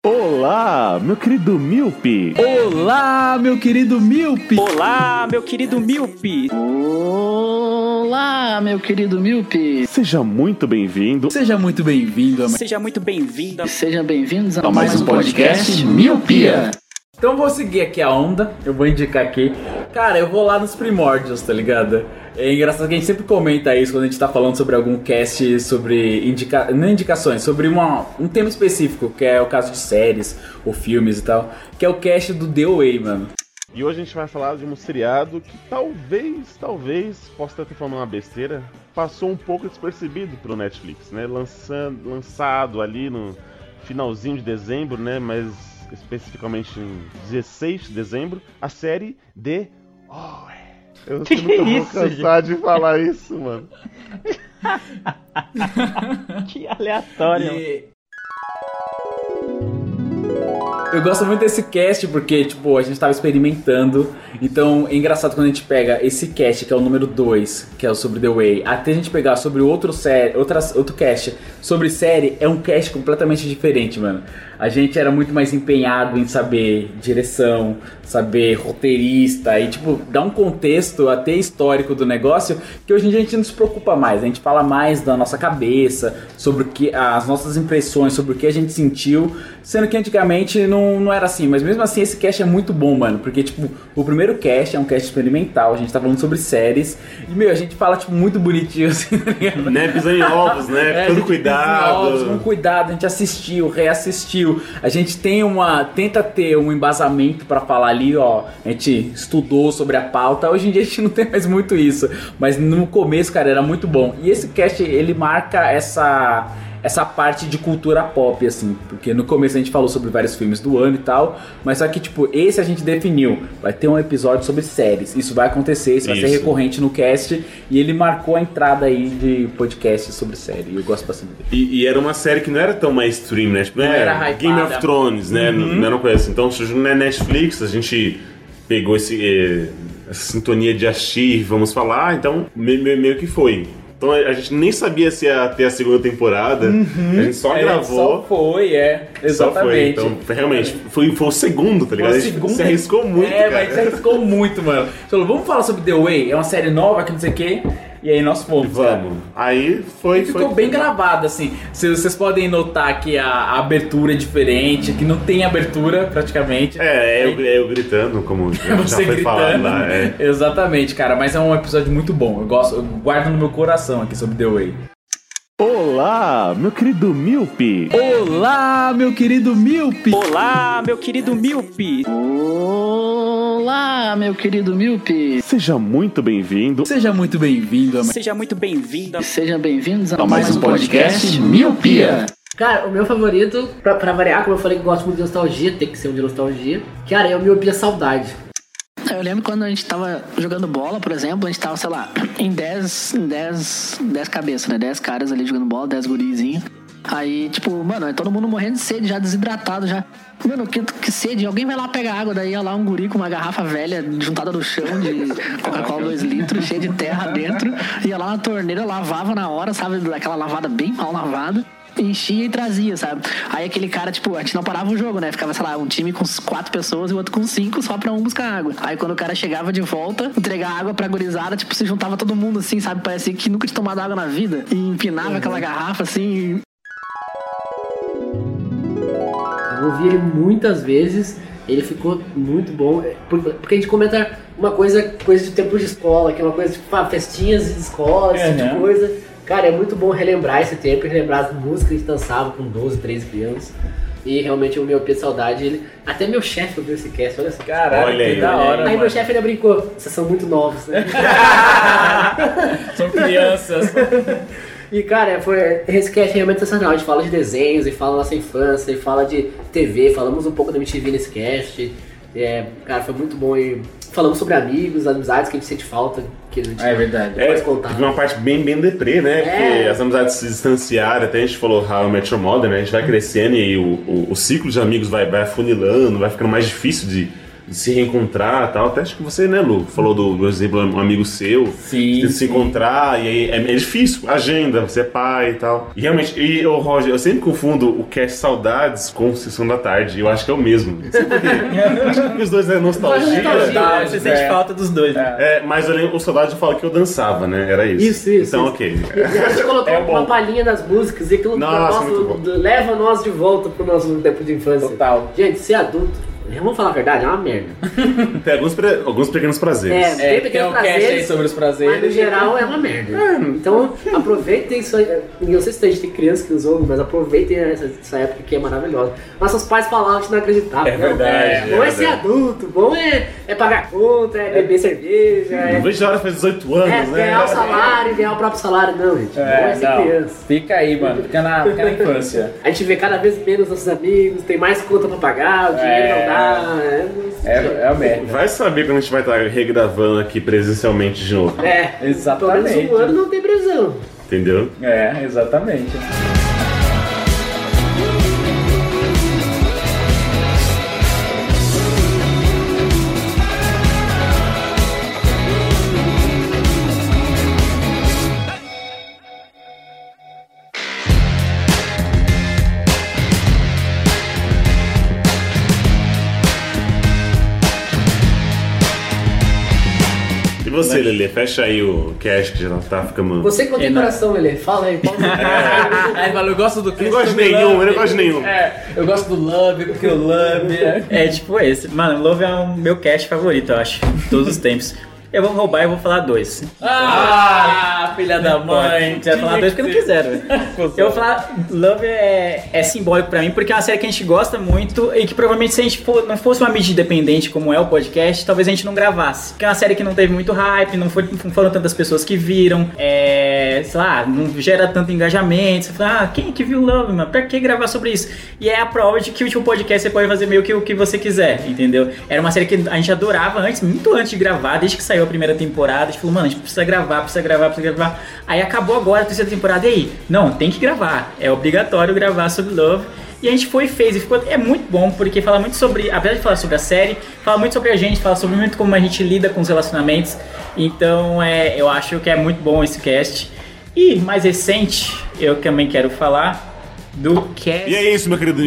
Olá, meu querido Milpe!
Olá, meu querido Milpe!
Olá, meu querido Milpe!
Olá, meu querido Milpe.
Seja muito bem-vindo.
Seja muito bem-vindo
Seja muito bem-vindo.
Sejam bem-vindos a,
a mais um podcast Miopia. Então vou seguir aqui a onda, eu vou indicar aqui. Cara, eu vou lá nos primórdios, tá ligado? É engraçado que a gente sempre comenta isso quando a gente tá falando sobre algum cast, sobre indica... não indicações, sobre uma, um tema específico, que é o caso de séries ou filmes e tal, que é o cast do The Way, mano.
E hoje a gente vai falar de um seriado que talvez, talvez, possa estar falando uma besteira, passou um pouco despercebido pelo Netflix, né? Lançando, lançado ali no finalzinho de dezembro, né? Mas especificamente em 16 de dezembro, a série The Oh, eu
Que
nunca vou
isso,
cansar de falar isso, mano.
que aleatório.
E... Eu gosto muito desse cast porque, tipo, a gente tava experimentando. Então é engraçado quando a gente pega esse cast, que é o número 2, que é o sobre The Way, até a gente pegar sobre outro, série, outras, outro cast sobre série, é um cast completamente diferente, mano. A gente era muito mais empenhado em saber direção, saber roteirista e, tipo, dar um contexto até histórico do negócio que hoje em dia a gente não se preocupa mais. A gente fala mais da nossa cabeça, sobre o que, as nossas impressões, sobre o que a gente sentiu, sendo que antigamente não, não era assim. Mas mesmo assim, esse cast é muito bom, mano, porque, tipo, o primeiro cast é um cast experimental, a gente tá falando sobre séries e, meu, a gente fala, tipo, muito bonitinho, assim, tá ligado?
Né, pisando em ovos, né?
É,
Todo cuidado.
ovos, com cuidado, a gente assistiu, reassistiu. A gente tem uma. tenta ter um embasamento pra falar ali, ó. A gente estudou sobre a pauta. Hoje em dia a gente não tem mais muito isso. Mas no começo, cara, era muito bom. E esse cast, ele marca essa. Essa parte de cultura pop, assim, porque no começo a gente falou sobre vários filmes do ano e tal, mas só que, tipo, esse a gente definiu. Vai ter um episódio sobre séries. Isso vai acontecer, isso, vai ser
Isso.
recorrente no cast. E ele marcou a entrada aí de podcast sobre série. E eu gosto bastante dele.
E, e era uma série que não era tão mainstream, né? Tipo,
Não
né?
era hypada.
Game of Thrones, né?
Uhum.
Não era uma coisa assim. Então surgiu na Netflix, a gente pegou esse, eh, essa sintonia de assistir, vamos falar, então meio, meio- meio que foi. Então a gente nem sabia se ia ter a segunda temporada, a gente só
É,
gravou.
Só foi, é.
só foi.
Exatamente.
Então, realmente, foi, foi o segundo, tá ligado?
Foi o segundo.
se arriscou muito,
É,
cara.
mas se arriscou muito, mano. Falou, vamos falar sobre The Way? É uma série nova que não sei o quê. E aí nós fomos.
Vamos. Aí foi.
E ficou
foi-
bem gravado, assim. Se- Vocês podem notar que a, a abertura é diferente, que não tem abertura praticamente.
É, é eu, eu gritando, como já
Você
foi
gritando.
lá. É.
Exatamente, cara. Mas é um episódio muito bom. Eu gosto, eu guardo no meu coração aqui sobre The Way.
Olá, meu querido Milpe.
Olá, meu querido Milpe.
Olá, meu querido Milpe.
Olá, meu querido Milpe.
Seja muito bem-vindo.
Seja muito bem-vindo.
Seja muito bem-vindo.
Sejam bem-vindos a,
A mais um podcast
Miopia.
Cara, o meu favorito, pra, pra variar, como eu falei que gosto muito de nostalgia, tem que ser um de nostalgia. Cara, é o Miopia Saudade.
Eu lembro quando a gente tava jogando bola, por exemplo, a gente tava, sei lá, em 10, em 10, 10 cabeças, né? 10 caras ali jogando bola, 10 gurizinhos. Aí, tipo, mano, é todo mundo morrendo de sede, já desidratado, já. Mano, que, que sede, alguém vai lá pegar água, daí ia lá um guri com uma garrafa velha juntada no chão de Coca-Cola 2 litros, cheia de terra dentro, ia lá na torneira, lavava na hora, sabe? Aquela lavada bem mal lavada enchia e trazia, sabe? Aí aquele cara, tipo, a gente não parava o jogo, né? Ficava, sei lá, um time com quatro pessoas e o outro com cinco, só pra um buscar água. Aí quando o cara chegava de volta, entregar água pra gurizada, tipo, se juntava todo mundo assim, sabe? Parecia que nunca tinha tomado água na vida. E empinava aquela garrafa assim.
Eu ouvi ele muitas vezes, ele ficou muito bom. é, por- Porque a gente comenta uma coisa, coisa de tempo de escola, que é uma coisa tipo ah, festinhas de escola, esse tipo de
Uhum.
coisa. Cara, é muito bom relembrar esse tempo e relembrar as músicas que a gente dançava com 12, 13 anos. E realmente o meu P de saudade, ele. Até meu chefe ouviu esse cast, olha só.
Caralho,
Olha
que
aí,
da
olha
hora.
Aí
mano.
meu chefe ainda brincou, vocês são muito novos, né?
São crianças.
E cara, foi, esse cast é realmente sensacional. A gente fala de desenhos, e fala da nossa infância, e fala de TV, falamos um pouco da MTV nesse cast. É, cara, foi muito bom e falamos sobre amigos, amizades que a gente sente falta, que a gente
É verdade.
não
É,
pode contar.
teve uma parte bem, bem deprê, né?
É.
Porque as amizades se distanciaram, até a gente falou How I Met Your Mother, né? A gente vai crescendo e o, o, o ciclo de amigos vai, vai afunilando, vai ficando mais difícil de se reencontrar e tal. Até acho que você, né, Lu, falou do, do exemplo, um amigo seu,
Sim,
de se
sim.
encontrar, e aí é, é difícil, agenda, você é pai e tal. E realmente, e o Roger, eu sempre confundo o cast Saudades com Sessão da Tarde, eu acho que é o mesmo. Não sei por quê. acho que os dois é nostalgia.
Tá, você sente
é.
falta dos dois, né?
É, mas eu lembro, o Saudade eu falo que eu dançava, né? Era isso.
Isso, isso,
Então,
isso.
ok.
E a gente colocou
É bom.
uma palhinha das músicas e aquilo
Nossa,
nosso- leva nós de volta pro nosso tempo de infância.
Total.
Gente, ser adulto, vamos falar a verdade, é uma merda.
Tem alguns, pre- alguns pequenos prazeres.
É,
É,
tem
tem
pequenos
um cast aí
prazeres,
sobre os
mas
prazeres.
no geral é uma merda. Então aproveitem isso aí. Eu não sei se a gente tem criança que usou, mas aproveitem essa, essa época que é maravilhosa. Nossos pais falavam, gente não acreditava.
É
Não,
verdade,
Bom
é
é ser
verdade.
adulto, bom é, é pagar conta, é beber cerveja,
Não
é,
vejo a hora faz 18 anos,
é
né?
ganhar o salário, ganhar o próprio salário. Não, gente. bom é
É,
ser
não.
criança.
Fica aí, mano. Fica na, fica na infância.
A gente vê cada vez menos nossos amigos, tem mais conta pra pagar, o dinheiro
É.
não dá. É,
É, é a merda.
Vai saber quando a gente vai estar regravando aqui presencialmente de novo.
é. Pelo menos
Exatamente.
um ano não tem previsão.
Entendeu?
É, exatamente.
Você, Lelê, fecha aí o cast que já tá ficando.
Você que não tem coração, Lelê. Fala aí. Qual...
Aí ele falou, eu gosto do
Eu não gosto de nenhum, eu não gosto de nenhum.
É, eu gosto do Love, porque o Love é...
É tipo esse. Mano, Love é o meu cast favorito, eu acho. De todos os tempos. Eu vou roubar e vou falar dois.
Ah, filha da mãe.
Vai falar dois porque não quiseram. Eu vou falar, Love é, é simbólico pra mim, porque é uma série que a gente gosta muito e que provavelmente se a gente for- não fosse uma mídia independente como é o podcast, talvez a gente não gravasse. Porque é uma série que não teve muito hype, não, foi, não foram tantas pessoas que viram, é, sei lá, não gera tanto engajamento. Você fala, ah, quem que viu Love, mano? Pra que gravar sobre isso? E é a prova de que o podcast você pode fazer meio que o que você quiser, entendeu? Era uma série que a gente adorava antes, muito antes de gravar, desde que saiu a primeira temporada. A gente falou, mano, a gente precisa gravar, precisa gravar, precisa gravar. Aí acabou agora a terceira temporada, e aí? Não, tem que gravar. É obrigatório gravar sobre Love. E a gente foi e fez, e ficou, é muito bom, porque fala muito sobre, apesar de falar sobre a série, fala muito sobre a gente, fala sobre muito como a gente lida com os relacionamentos. Então, é, eu acho que é muito bom esse cast. E mais recente, eu também quero falar do cast.
E é isso, meu querido.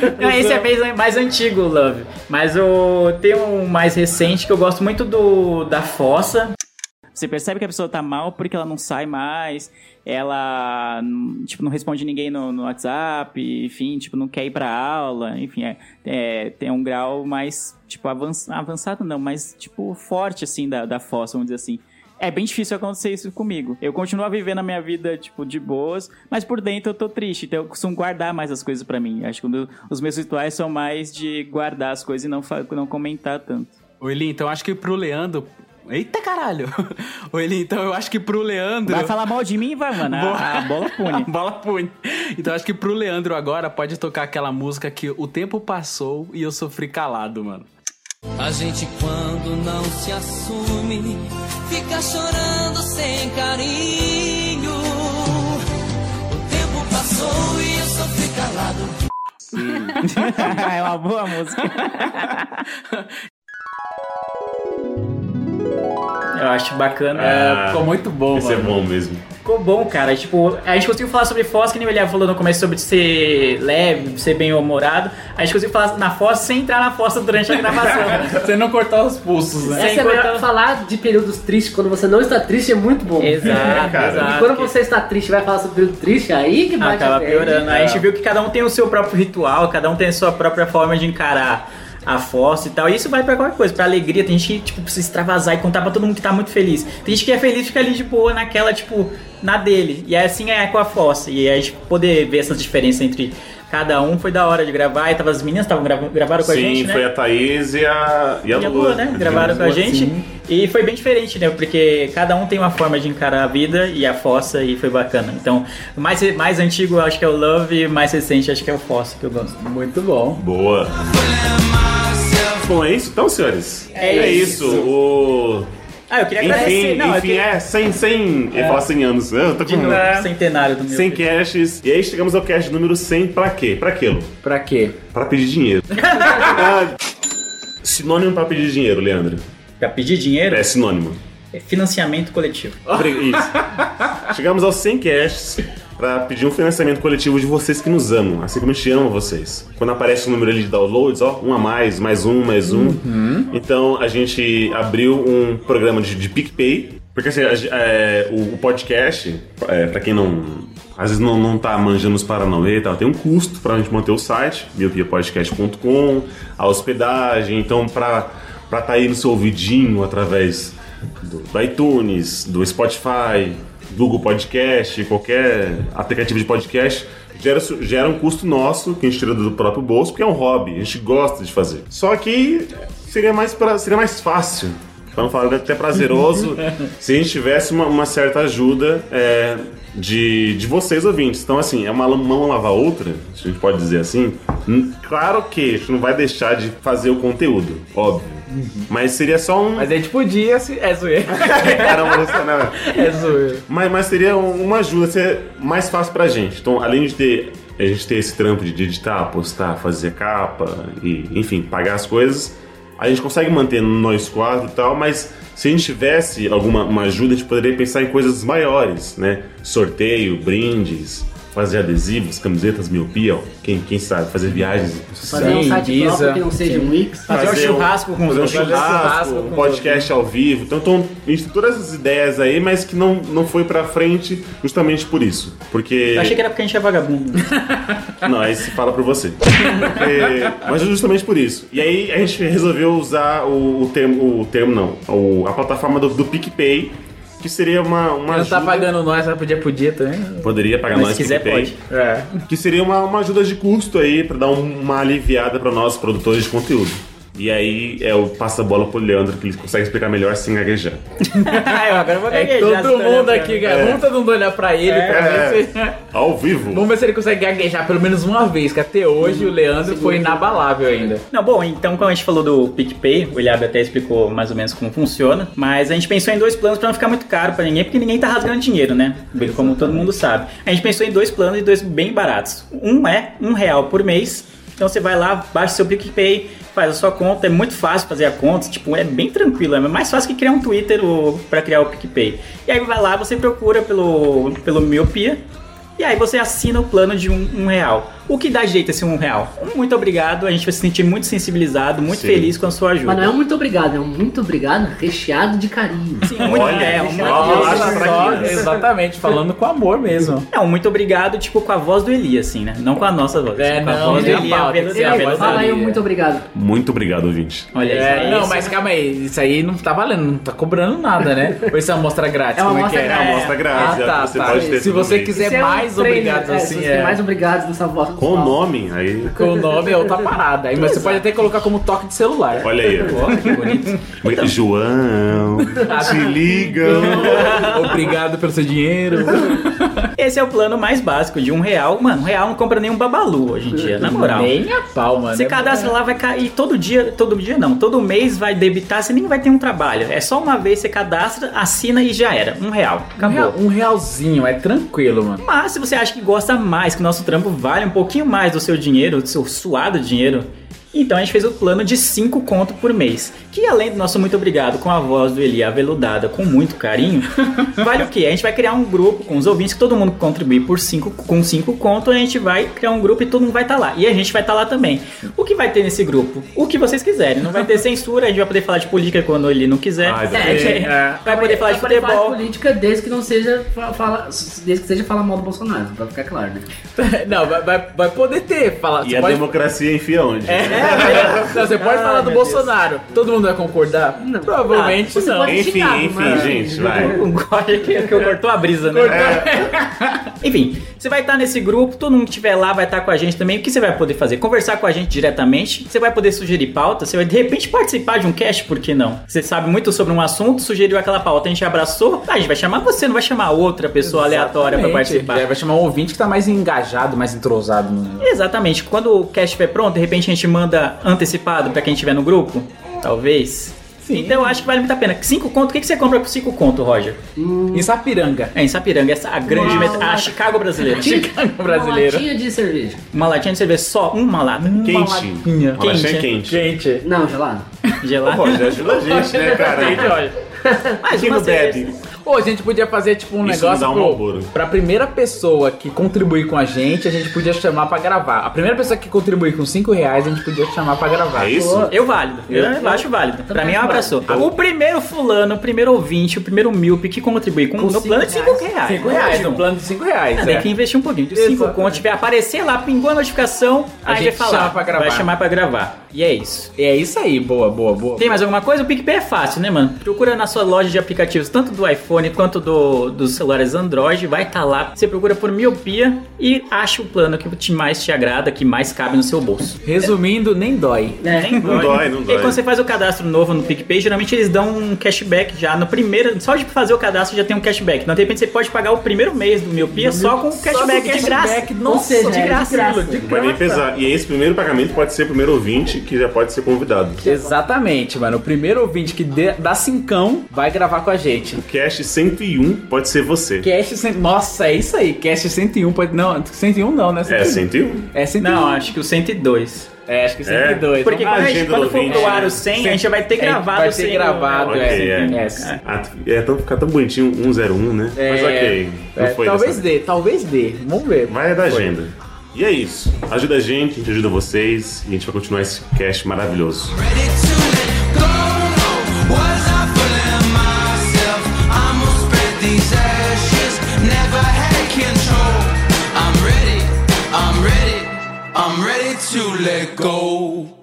Não, esse é mais antigo, Love. Mas o, tem um mais recente que eu gosto muito do da Fossa. Você percebe que a pessoa tá mal porque ela não sai mais, ela tipo, não responde ninguém no, no WhatsApp, enfim, tipo, não quer ir pra aula, enfim, é, é, tem um grau mais, tipo, avanç- avançado não, mas, tipo, forte, assim, da, da fossa, vamos dizer assim. É bem difícil acontecer isso comigo. Eu continuo a minha vida, tipo, de boas, mas por dentro eu tô triste. Então eu costumo guardar mais as coisas pra mim. Acho que o os meus rituais são mais de guardar as coisas e não, não comentar tanto.
Ô, Eli, então acho que pro Leandro. Eita caralho! Ô, Eli, então eu acho que pro Leandro.
Vai falar mal de mim, vai, mano. A,
Boa.
a bola pune.
A bola pune. Então acho que pro Leandro agora pode tocar aquela música que o tempo passou e eu sofri calado, mano.
A gente quando não se assume fica chorando sem carinho. O tempo passou e eu sofri calado.
é uma boa música. Eu acho bacana.
Ah,
ficou muito bom,
Esse é bom mesmo.
Ficou bom, cara. Tipo, a gente conseguiu falar sobre Foz, que nem o Eliab falou no começo sobre ser leve, ser bem humorado. A gente conseguiu falar na Foz sem entrar na fossa durante a gravação.
Sem não cortar os pulsos, né?
Essa é a melhor, falar de períodos tristes quando você não está triste é muito bom.
Exato,
cara.
exato.
E quando você está triste vai falar sobre período triste, aí que bate
Acaba
a
piorando. A gente viu que cada um tem o seu próprio ritual, cada um tem a sua própria forma de encarar a fossa e tal. E isso vai pra qualquer coisa, pra alegria. Tem gente que, tipo, precisa extravasar e contar pra todo mundo que tá muito feliz. Tem gente que é feliz e fica ali de boa naquela, tipo, na dele. E assim é com a fossa. E a gente poder ver essas diferenças entre cada um foi da hora de gravar. E tava, as meninas estavam gravaram com a
Sim,
gente, né?
foi a Thaís e a, e a,
E a
Lua.
Lua, né? Gravaram com a gente.
Sim.
E foi bem diferente, né? Porque cada um tem uma forma de encarar a vida e a Fossa e foi bacana. Então, o mais, mais antigo acho que é o Love e o mais recente acho que é o Fossa, que eu gosto.
Muito bom.
Boa. Bom, é isso então, senhores?
É
isso. O...
Ah, eu queria
Enfim,
agradecer. Não, eu
enfim,
queria-
é, 100, 100, eu falo 100 anos. Eu tô
De
com...
novo, centenário do meu.
100 caches. E aí chegamos ao cache número 100 pra quê? Pra quê,
Pra quê?
Pra pedir dinheiro. Ah, sinônimo pra pedir dinheiro, Leandro.
Pra pedir dinheiro?
É sinônimo.
É financiamento coletivo.
Isso. Chegamos aos 100 caches pra pedir um financiamento coletivo de vocês que nos amam, assim como a gente ama vocês. Quando aparece o número ali de downloads, ó, um a mais, mais um, mais um. Então a gente abriu um programa de, de PicPay, porque assim, a é, o, o podcast, é, pra quem não. Às vezes não, não tá manjando os Paranauê e tal, tem um custo pra gente manter o site, miopiapodcast.com, a hospedagem, então pra, pra tá aí no seu ouvidinho através do, do iTunes, do Spotify, Google Podcast, qualquer aplicativo de podcast, gera, gera um custo nosso que a gente tira do próprio bolso, porque é um hobby, a gente gosta de fazer. Só que seria mais, pra, seria mais fácil, para não falar até prazeroso, se a gente tivesse uma, uma certa ajuda é, de, de vocês ouvintes. Então, assim, é uma mão lavar outra, se a gente pode dizer assim. Claro que a gente não vai deixar de fazer o conteúdo, óbvio. Mas seria só um.
Mas a gente podia se. É zoeira.
Caramba, você não.
É zoeira.
Mas, mas seria um- uma ajuda, seria mais fácil pra gente. Então, além de ter a gente ter esse trampo de editar, postar, fazer capa e, enfim, pagar as coisas, a gente consegue manter nós quatro e tal, mas se a gente tivesse alguma uma ajuda, a gente poderia pensar em coisas maiores, né? Sorteio, brindes, fazer adesivos, camisetas, miopia, ó. Quem, quem sabe, fazer viagens.
Fazer um site próprio que não seja um Wix.
Fazer um churrasco com os
fazer um churrasco,
Fazer
um podcast ao vivo. Então, então, a gente tem todas essas ideias aí, mas que não, não foi pra frente justamente por isso. Porque.
Eu achei que era porque a gente é vagabundo.
Não, aí se fala por você. Porque- Mas é justamente por isso. E aí a gente resolveu usar o, o termo, o termo não, o- a plataforma do, do PicPay, que seria uma, uma
Não tá
ajuda-
pagando nós, mas podia, podia também.
Poderia pagar
Mas
nós
se quiser,
PicPay.
pode. É.
Que seria uma, uma ajuda de custo aí pra dar um- uma aliviada pra nós produtores de conteúdo. E aí é o passa a bola pro Leandro que ele consegue explicar melhor sem gaguejar.
eu agora eu vou
É que
gaguejar,
todo
você tá
mundo aqui,
pra
cara.
mim.
Vamos todo mundo olhar pra ele pra
É.
ver se.
Ao vivo.
Vamos ver se ele consegue gaguejar pelo menos uma vez, que até hoje o Leandro foi inabalável ainda.
Não, bom, então quando a gente falou do PicPay, o Eliabe até explicou mais ou menos como funciona, mas a gente pensou em dois planos pra não ficar muito caro pra ninguém, porque ninguém tá rasgando dinheiro, né? Como todo mundo sabe. A gente pensou em dois planos e dois bem baratos. Um é um real por mês, então você vai lá, baixa seu PicPay, faz a sua conta, é muito fácil fazer a conta, tipo, é bem tranquilo, é mais fácil que criar um Twitter pra criar o PicPay. E aí vai lá, você procura pelo, pelo Miopia, e aí você assina o plano de um, um real. O que dá jeito esse um real? Um muito obrigado, a gente vai se sentir muito sensibilizado, muito
Sim.
feliz com a sua ajuda.
Mas não é um muito obrigado, é um muito obrigado recheado de carinho.
Sim, muito
Olha,
é, coisa
só,
só.
Exatamente, falando com amor mesmo.
É um muito obrigado, tipo, com a voz do Eli, assim, né? Não com a nossa voz.
É,
com a
não,
voz do
a
Eli, a
ser a
Fala aí um muito obrigado.
Muito obrigado, ouvinte.
Olha
É,
aí.
não, mas calma aí, isso aí não tá valendo, não tá cobrando nada, né? Ou isso é uma amostra grátis?
É uma
como
amostra
que
É uma amostra grátis,
Ah, tá,
você
tá.
pode ter
Se
todo
você quiser
é um
mais
é,
assim,
se você
é.
mais obrigados nessa voz.
Com o nome, aí.
Com o nome é outra parada. Aí mas você pode até colocar como toque de celular.
Olha aí.
Ó, que bonito.
João, se ligam.
Obrigado pelo seu dinheiro.
Esse é o plano mais básico de um real. Mano, um real não compra nem um babalu hoje em dia, na moral.
Nem a pau, mano.
Você
É
cadastra lá, vai cair todo dia, todo dia não, todo mês vai debitar, você nem vai ter um trabalho. É só uma vez você cadastra, assina e já era. Um real.
Um,
Acabou.
real- um realzinho, é tranquilo, mano.
Mas se você acha que gosta mais, que o nosso trampo vale um pouquinho mais do seu dinheiro, do seu suado dinheiro, então a gente fez o plano de 5 conto por mês. Que além do nosso muito obrigado com a voz do Eli aveludada com muito carinho, vale o quê? A gente vai criar um grupo com os ouvintes que todo mundo contribuir por cinco, com 5 conto, a gente vai criar um grupo e todo mundo vai estar lá. E a gente vai estar lá também. O que vai ter nesse grupo? O que vocês quiserem. Não vai ter censura, a gente vai poder falar de política quando ele não quiser.
Ai,
É, a gente vai poder falar de
Vai poder falar
futebol.
de política desde que não seja fa- fala, desde que seja falar mal do Bolsonaro, pra ficar claro, né?
Não, vai, vai, vai poder ter. Fala,
E a
pode,
democracia enfia onde?
É, não, você pode falar do Bolsonaro. Todo mundo vai concordar? Provavelmente
Você
não.
pode
Enfim,
xingar,
enfim,
mas-
gente, vai.
Olha que, que eu cortou a brisa, né? Enfim, você vai estar nesse grupo, todo mundo que estiver lá vai estar com a gente também. O que você vai poder fazer? Conversar com a gente diretamente. Você vai poder sugerir pauta. Você vai de repente participar de um cast, por que não? Você sabe muito sobre um assunto, sugeriu aquela pauta, a gente abraçou. A gente vai chamar você, não vai chamar outra pessoa aleatória pra participar.
É, vai chamar um ouvinte que tá mais engajado, mais entrosado. No...
Exatamente. Quando o cast estiver pronto, de repente a gente manda antecipado pra quem estiver no grupo. Talvez.
Sim.
Então eu acho que vale muito a pena. Cinco conto, o que, que você compra por cinco conto, Roger?
Em Sapiranga.
É, em Sapiranga, essa a grande
Uma
met... a Chicago brasileira.
Chicago
Uma
brasileiro.
latinha de cerveja.
Uma latinha de cerveja, só uma lata.
Quente.
latinha.
Uma latinha
Quente.
quente.
Não, gelado.
Gelada.
Pô, já ajuda a gente, né, cara?
olha. Mas
Quem
uma
não bebe?
Pô, a gente podia fazer tipo um
Isso
negócio
dá um
pro, pra primeira pessoa que contribuir com a gente, a gente podia chamar pra gravar. A primeira pessoa que contribuir com 5 reais, a gente podia chamar pra gravar.
É isso?
Eu válido. Eu, acho válido. Pra mim é um abraço.
Então-
O primeiro fulano, o primeiro ouvinte, o primeiro míope que contribuir com, no plano de 5 reais.
5 reais, no plano de 5 reais.
Tem
é.
que investir um pouquinho. De 5
Exatamente.
conto, tiver aparecer lá, pingou a notificação,
A
gente vai falar.
chama pra gravar.
Vai chamar pra gravar. E é isso.
É isso aí, boa, boa, boa.
Tem mais alguma coisa? O PicPay é fácil, né, mano? Procura na sua loja de aplicativos, tanto do iPhone quanto do, dos celulares Android, vai estar lá. Você procura por miopia e acha o plano que te mais te agrada, que mais cabe no seu bolso.
Resumindo, nem dói.
Nem
Não dói, não
E
dói.
aí, quando você faz o cadastro novo no PicPay, geralmente eles dão um cashback já no primeiro. Só de fazer o cadastro já tem um cashback. Então, de repente, você pode pagar o primeiro mês do Miopia só com o cashback, de graça.
Nossa,
seja,
de
é de
graça.
graça.
de
Não vai nem
graça.
pesar. E esse primeiro pagamento pode ser o primeiro ouvinte ouvinte que já pode ser convidado.
Exatamente, mano. O primeiro ouvinte que dê- dá cincão vai gravar com a gente.
O Cast 101 pode ser você.
Cast 100... Nossa, é isso aí. Cast 101 pode... Não, 101 não, né?
É 101?
É 101.
Não, acho que o 102.
É, acho que 102.
Porque
Vamos
quando, a gente, quando for pro ar o 100, a gente já vai ter
É,
gravado
vai
o
ter
100
gravado,
Ok,
é.
é.
É.
Ah, é tão, ficar tão bonitinho 101, né? Mas ok. Não
É,
foi
talvez dê, talvez dê. Vamos ver.
Vai da agenda. E é isso. Ajuda a gente, a gente ajuda vocês e a gente vai continuar esse cast maravilhoso.
I'm ready to let go.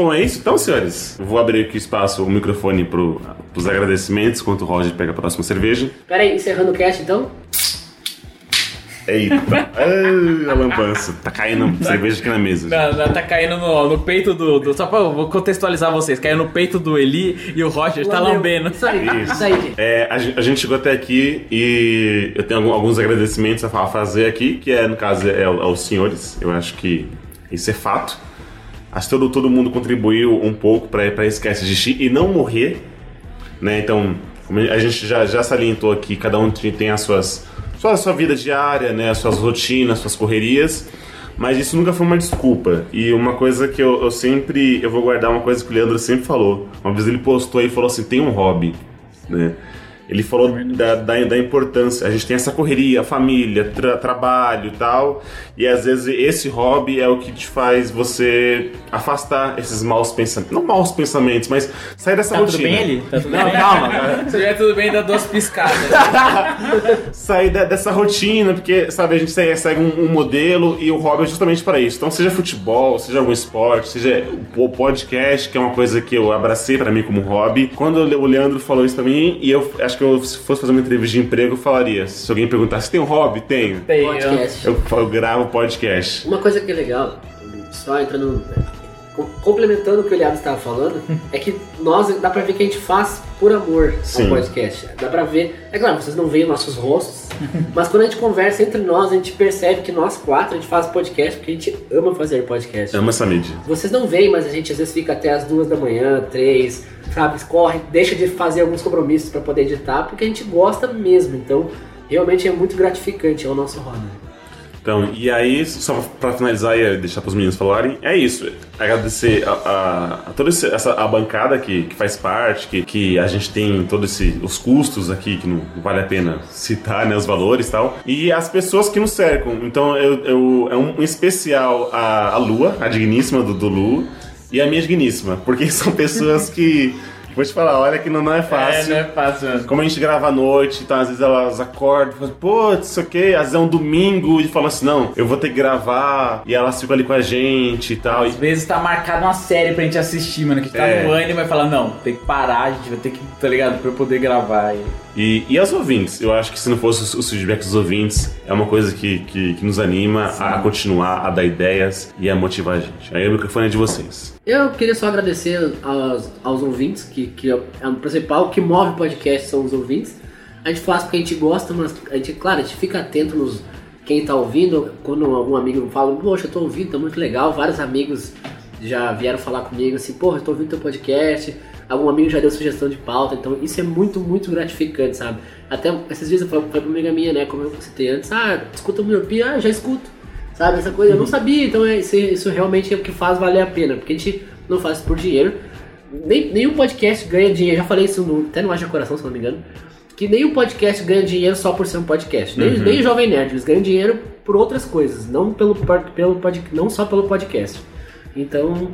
Bom, é isso então, senhores. Eu vou abrir aqui o espaço, o microfone pro, pros agradecimentos, enquanto o Roger pega a próxima cerveja.
Pera aí, encerrando o cast então?
Eita! Ai, a lambança. Tá caindo cerveja aqui na mesa.
Não, não, tá caindo no, no peito do, do- Só pra vou contextualizar vocês. Caiu no peito do Eli e o Roger tá
Lambeu.
lambendo.
Isso aí,
Isso.
isso aí.
É, a, a gente chegou até aqui e eu tenho algum- alguns agradecimentos a fa- a fazer aqui, que é, no caso, é, ao- aos senhores. Eu acho que isso é fato. Acho que todo, todo mundo contribuiu um pouco para cast de xixi e não morrer, né? Então, a gente já, já salientou aqui, cada um tem as suas sua, sua vida diária, né? As suas rotinas, suas correrias. Mas isso nunca foi uma desculpa. E uma coisa que eu, eu sempre. Eu vou guardar uma coisa que o Leandro sempre falou. Uma vez ele postou e falou assim: tem um hobby, né? Ele falou da, da, da importância. A gente tem essa correria, família, tra- trabalho e tal. E às vezes esse hobby é o que te faz você afastar esses maus pensamentos. Não maus pensamentos, mas sair dessa
Tá tudo
rotina.
bem, Eli? Tá tudo
Não,
bem?
calma, cara.
Se tiver tudo bem, dá duas piscadas.
sair da- dessa rotina, porque, sabe, a gente segue, segue um, um modelo e o hobby é justamente para isso. Então, seja futebol, seja algum esporte, seja o podcast, que é uma coisa que eu abracei para mim como hobby. Quando o Le- o Leandro falou isso pra mim, e eu acho que eu, se fosse fazer uma entrevista de emprego, eu falaria. Se alguém perguntasse, tem um hobby? Tenho.
Tem,
Podcast.
Eu, eu gravo podcast.
Uma coisa que é legal, só entrando. Com- Complementando o que o Eliab estava falando, é que nós dá pra ver que a gente faz por amor
Sim.
ao podcast. Dá pra ver. É claro, vocês não veem nossos rostos, mas quando a gente conversa entre nós, a gente percebe que nós quatro a gente faz podcast porque a gente ama fazer podcast.
Amo essa mídia.
Vocês não veem, mas a gente às vezes fica até as duas da manhã, três, sabe? Corre, deixa de fazer alguns compromissos pra poder editar, porque a gente gosta mesmo. Então, realmente é muito gratificante, é o nosso hobby.
Então, e aí, só pra finalizar e deixar pros meninos falarem, é isso. Agradecer a, a, a toda essa a bancada que, que faz parte, que, que a gente tem todos os custos aqui, que não vale a pena citar, né, os valores e tal. E as pessoas que nos cercam. Então, eu, eu- é um, um especial a, a Lua, a digníssima do, do Lu, e a minha digníssima, porque são pessoas que. Vou te falar, olha que não, não é fácil.
É, não é fácil. mesmo.
Como a gente grava à noite, então às vezes elas acordam e falam, pô, isso aqui, às vezes é um domingo e falam assim, não, eu vou ter que gravar, e elas ficam ali com a gente e tal.
Às vezes tá marcado uma série pra gente assistir, mano, que tá
É.
no ano e vai falar, não, tem que parar, a gente vai ter que, tá ligado, pra eu poder gravar. E...
E, e as ouvintes, eu acho que se não fosse os, os feedbacks dos ouvintes, é uma coisa que, que, que nos anima a continuar, a dar ideias e a motivar a gente. Aí o microfone é de vocês.
Eu queria só agradecer aos, aos ouvintes, que, que é o principal, que move o podcast são os ouvintes. A gente faz porque a gente gosta, mas a gente, claro, a gente fica atento nos quem tá ouvindo. Quando algum amigo fala, poxa, eu tô ouvindo, tá muito legal. Vários amigos já vieram falar comigo assim, porra, eu tô ouvindo teu podcast. Algum amigo já deu sugestão de pauta, então isso é muito, muito gratificante, sabe? Até esses dias eu falei pra uma amiga minha, né, como eu citei antes, ah, escuta o Miopia, ah, já escuto. Sabe, essa coisa eu não sabia, então é, isso, isso realmente é o que faz valer a pena, porque a gente não faz isso por dinheiro. Nem, nenhum podcast ganha dinheiro, já falei isso no, até no Haja Coração, se não me engano, que nenhum podcast ganha dinheiro só por ser um podcast. Nem,
Uhum.
nem o Jovem Nerd, eles ganham dinheiro por outras coisas, não, pelo, pelo, não só pelo podcast. Então,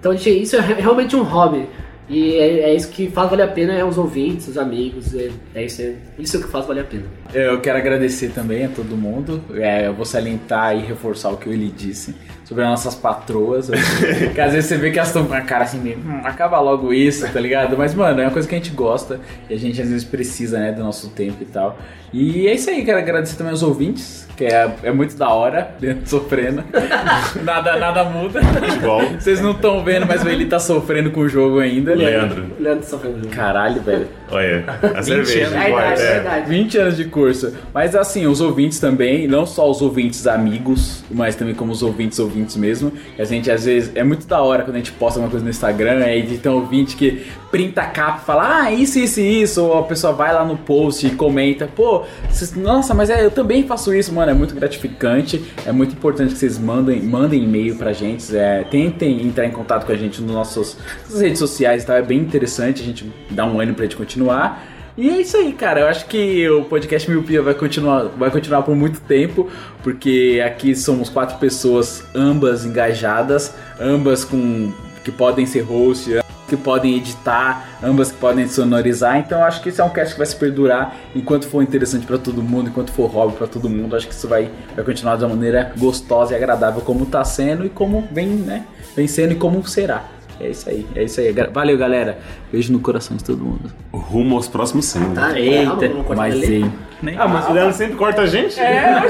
então a gente- isso é re- realmente um hobby. E é, é isso que faz valer a pena, é os ouvintes, os amigos, é, é isso, é isso que faz valer a pena.
Eu quero agradecer também a todo mundo. É, eu vou salientar e reforçar o que ele disse sobre as nossas patroas. que às vezes você vê que elas estão com a cara assim, meio, "Hum, acaba logo isso, tá ligado? Mas, mano, é uma coisa que a gente gosta e a gente às vezes precisa, né, do nosso tempo e tal. E é isso aí, quero agradecer também aos ouvintes, que é, é muito da hora, dentro sofrendo. nada, nada muda.
Igual.
Vocês não estão vendo, mas ele tá sofrendo com o jogo ainda.
Leandro.
Leandro sofrendo junto.
Caralho, velho.
Olha, a
20
cerveja.
anos.
É
é.
verdade.
20 anos de curso. Mas assim, os ouvintes também, não só os ouvintes amigos, mas também como os ouvintes ouvintes mesmo. E a gente às vezes é muito da hora quando a gente posta uma coisa no Instagram, aí tem um ouvinte que printa a capa e fala, ah, isso, isso isso. Ou a pessoa vai lá no post e comenta, pô, vocês- nossa, mas é, eu também faço isso, mano. É muito gratificante. É muito importante que vocês mandem, mandem e-mail pra gente. É, tentem entrar em contato com a gente nas nossas, nas redes sociais e tal. É bem interessante, a gente dá um ânimo pra gente continuar. E é isso aí, cara. Eu acho que o podcast Miopia vai continuar, vai continuar por muito tempo, porque aqui somos quatro pessoas, ambas engajadas, ambas com que podem ser host, ambas que podem editar, ambas que podem sonorizar. Então acho que esse é um cast que vai se perdurar enquanto for interessante pra todo mundo, enquanto for hobby pra todo mundo. Acho que isso vai, vai continuar de uma maneira gostosa e agradável como tá sendo e como vem, né? Vem sendo e como será. É isso aí, é isso aí. Valeu, galera. Beijo no coração de todo mundo.
Rumo aos próximos 100.
Ah, calma,
Eita, mas
ele.
Sim.
Ah, mas o Leandro sempre corta a gente?
É,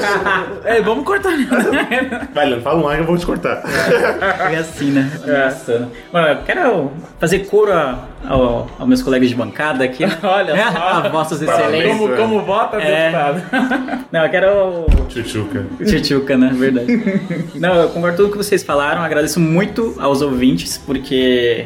é, vamos cortar.
Vai, Leandro, fala um lá que eu vou te cortar.
Fica assim, né? Ameaçando. Mano, eu quero fazer coro a- ao- aos meus colegas de bancada aqui.
Olha só.
a vossas excelências.
Como, como vota,
É.
deputado?
Não, eu quero
Tchutchuca.
Tchutchuca, né? Verdade. Não, eu concordo com tudo que vocês falaram. Agradeço muito aos ouvintes, porque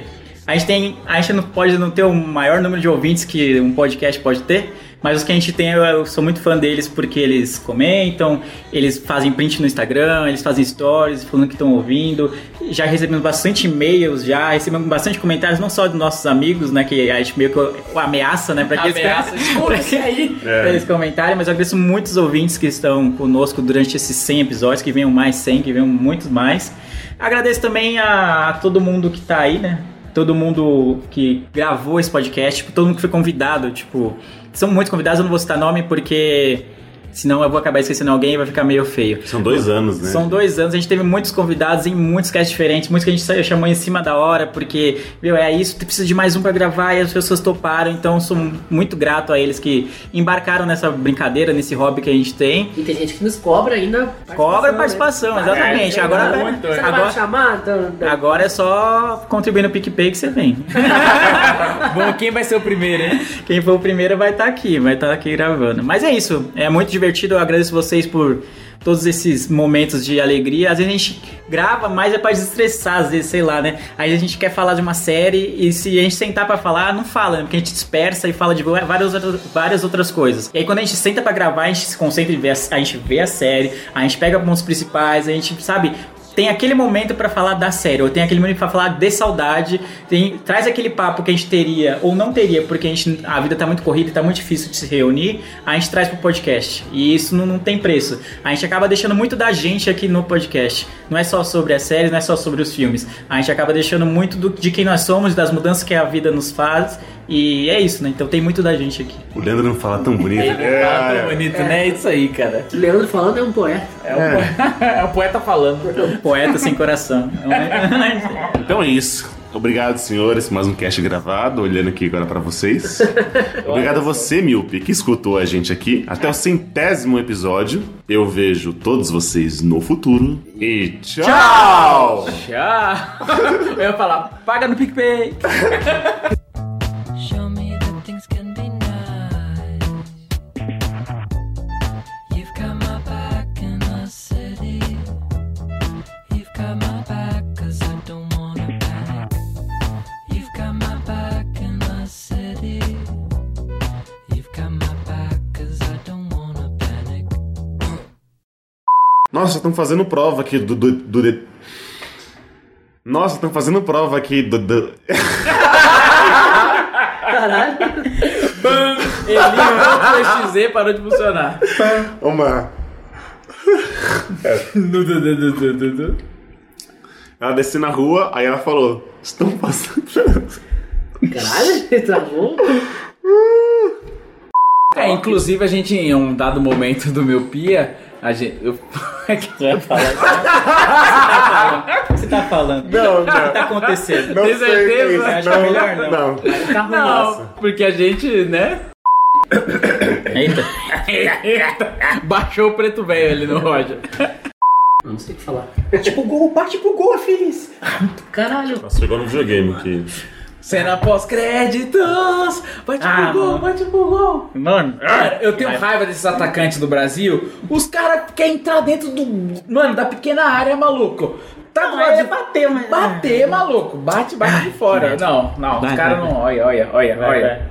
a gente tem. A gente não pode não ter o maior número de ouvintes que um podcast pode ter. Mas os que a gente tem, eu, sou muito fã deles porque eles comentam, eles fazem print no Instagram, eles fazem stories falando que estão ouvindo. Já recebemos bastante e-mails, já recebemos bastante comentários, não só dos nossos amigos, né? Que a gente meio que ameaça, né? Pra que eles-
Ameaça, esconda-se aí.
É.
pra eles comentarem, mas eu agradeço muitos ouvintes que estão conosco durante esses 100 episódios, que venham mais 100, que venham muitos mais. Agradeço também a, a todo mundo que tá aí, né? Todo mundo que gravou esse podcast, tipo, todo mundo que foi convidado, tipo, são muitos convidados, eu não vou citar nome porque senão eu vou acabar esquecendo alguém e vai ficar meio feio.
São dois anos, né?
São dois anos, a gente teve muitos convidados em muitos casts diferentes, muitos que a gente saiu- chamou em cima da hora, porque, meu, é isso, tu precisa de mais um pra gravar e as pessoas toparam, então sou muito grato a eles que embarcaram nessa brincadeira, nesse hobby que a gente tem.
E tem gente que nos cobra ainda.
Cobra
né?
participação, exatamente.
É,
agora,
é,
agora,
chamar? Então,
agora é só contribuir no PicPay que você vem.
Bom, quem vai ser o primeiro, hein?
Quem for o primeiro vai estar aqui, vai estar aqui gravando. Mas é isso, é muito divertido, eu agradeço vocês por todos esses momentos de alegria. Às vezes a gente grava, mas é pra desestressar, às vezes, sei lá, né? Aí a gente quer falar de uma série e se a gente sentar pra falar, não fala, né? Porque a gente dispersa e fala de várias outras, várias outras coisas. E aí quando a gente senta pra gravar, a gente se concentra em ver a, a gente vê a série, a gente pega pontos principais, a gente, sabe, tem aquele momento pra falar da série, ou tem aquele momento pra falar de saudade, tem, traz aquele papo que a gente teria ou não teria, porque a, gente, a vida tá muito corrida e tá muito difícil de se reunir, a gente traz pro podcast. E isso não, não tem preço. A gente acaba deixando muito da gente aqui no podcast. Não é só sobre as séries, não é só sobre os filmes. A gente acaba deixando muito do- de quem nós somos, das mudanças que a vida nos faz. E é isso, né? Então tem muito da gente aqui.
O Leandro não fala tão bonito.
Fala
É,
tão bonito, né? É isso aí, cara.
O Leandro falando é um poeta.
É o, poeta, é o poeta falando.
Poeta sem coração. Não é?
Então é isso. Obrigado, senhores, mais um cast gravado, olhando aqui agora pra vocês. Obrigado a você, Milpe, que escutou a gente aqui até o centésimo episódio. Eu vejo todos vocês no futuro. E tchau!
Tchau. Eu ia falar, paga no PicPay.
Nossa, estão fazendo prova aqui do. do, do- de- Nossa, estão fazendo prova aqui do. do-
Caralho.
Elimina o XZ parou de funcionar.
Uma. Ela desceu na rua, aí ela falou: Estão passando.
Caralho, ele travou?
É, inclusive a gente, em um dado momento do meu pia, a gente. Eu... É que
Você vai falar O que você tá falando?
Não,
O que tá acontecendo?
Não
Tem
sei é
certeza?
isso.
Acho é melhor não.
Não.
Tá ruim.
Não, porque a gente, né?
Eita.
Baixou o preto velho ali no Roger.
Eu não sei o que falar.
Tipo gol, parte pro gol, feliz.
Caralho.
Nossa, igual no videogame que.
Cena pós-créditos! Bate
Ah,
pro gol,
mano.
bate pro gol!
Mano,
Cara, eu tenho raiva desses atacantes do Brasil. Os caras querem entrar dentro do. Mano, da pequena área, maluco. Tá do
Não,
lado
é
de-
bater, mas-
Bater, maluco. Bate, bate de fora. Não, não,
Vai,
os caras não. Olha, olha, olha,
Vai,
olha.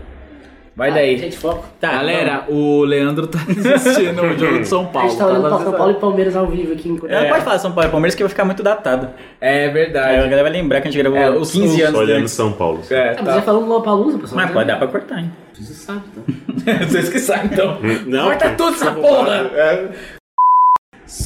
Vai.
Vai daí.
Gente, foco.
Tá,
Galera, o Leandro tá assistindo o jogo de São
A
Paulo.
gente tá olhando
tá?
pra São Paulo e Palmeiras ao vivo aqui. enquanto-
Não pode falar São Paulo e Palmeiras que vai ficar muito datado.
É
Aí a
verdade.
galera vai lembrar que a gente gravou
É, os-
15
os-
anos
Olhando
antes.
São Paulo.
É,
Ah, mas
tá.
já falou no Lollapalooza, pessoal.
Mas
né?
pode dar pra cortar, hein?
Você sabe, então.
Vocês que sabem, então.
Não,
Corta tudo essa porra! É.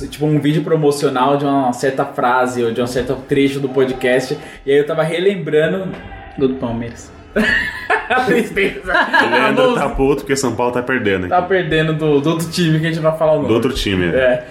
Tipo um vídeo promocional de uma certa frase ou de um certo trecho do podcast. E aí eu tava relembrando
Do Palmeiras.
a tristeza.
O Leandro tá puto porque São Paulo tá perdendo.
Tá perdendo do, do outro time que a gente vai falar o nome.
Do outro time.
É.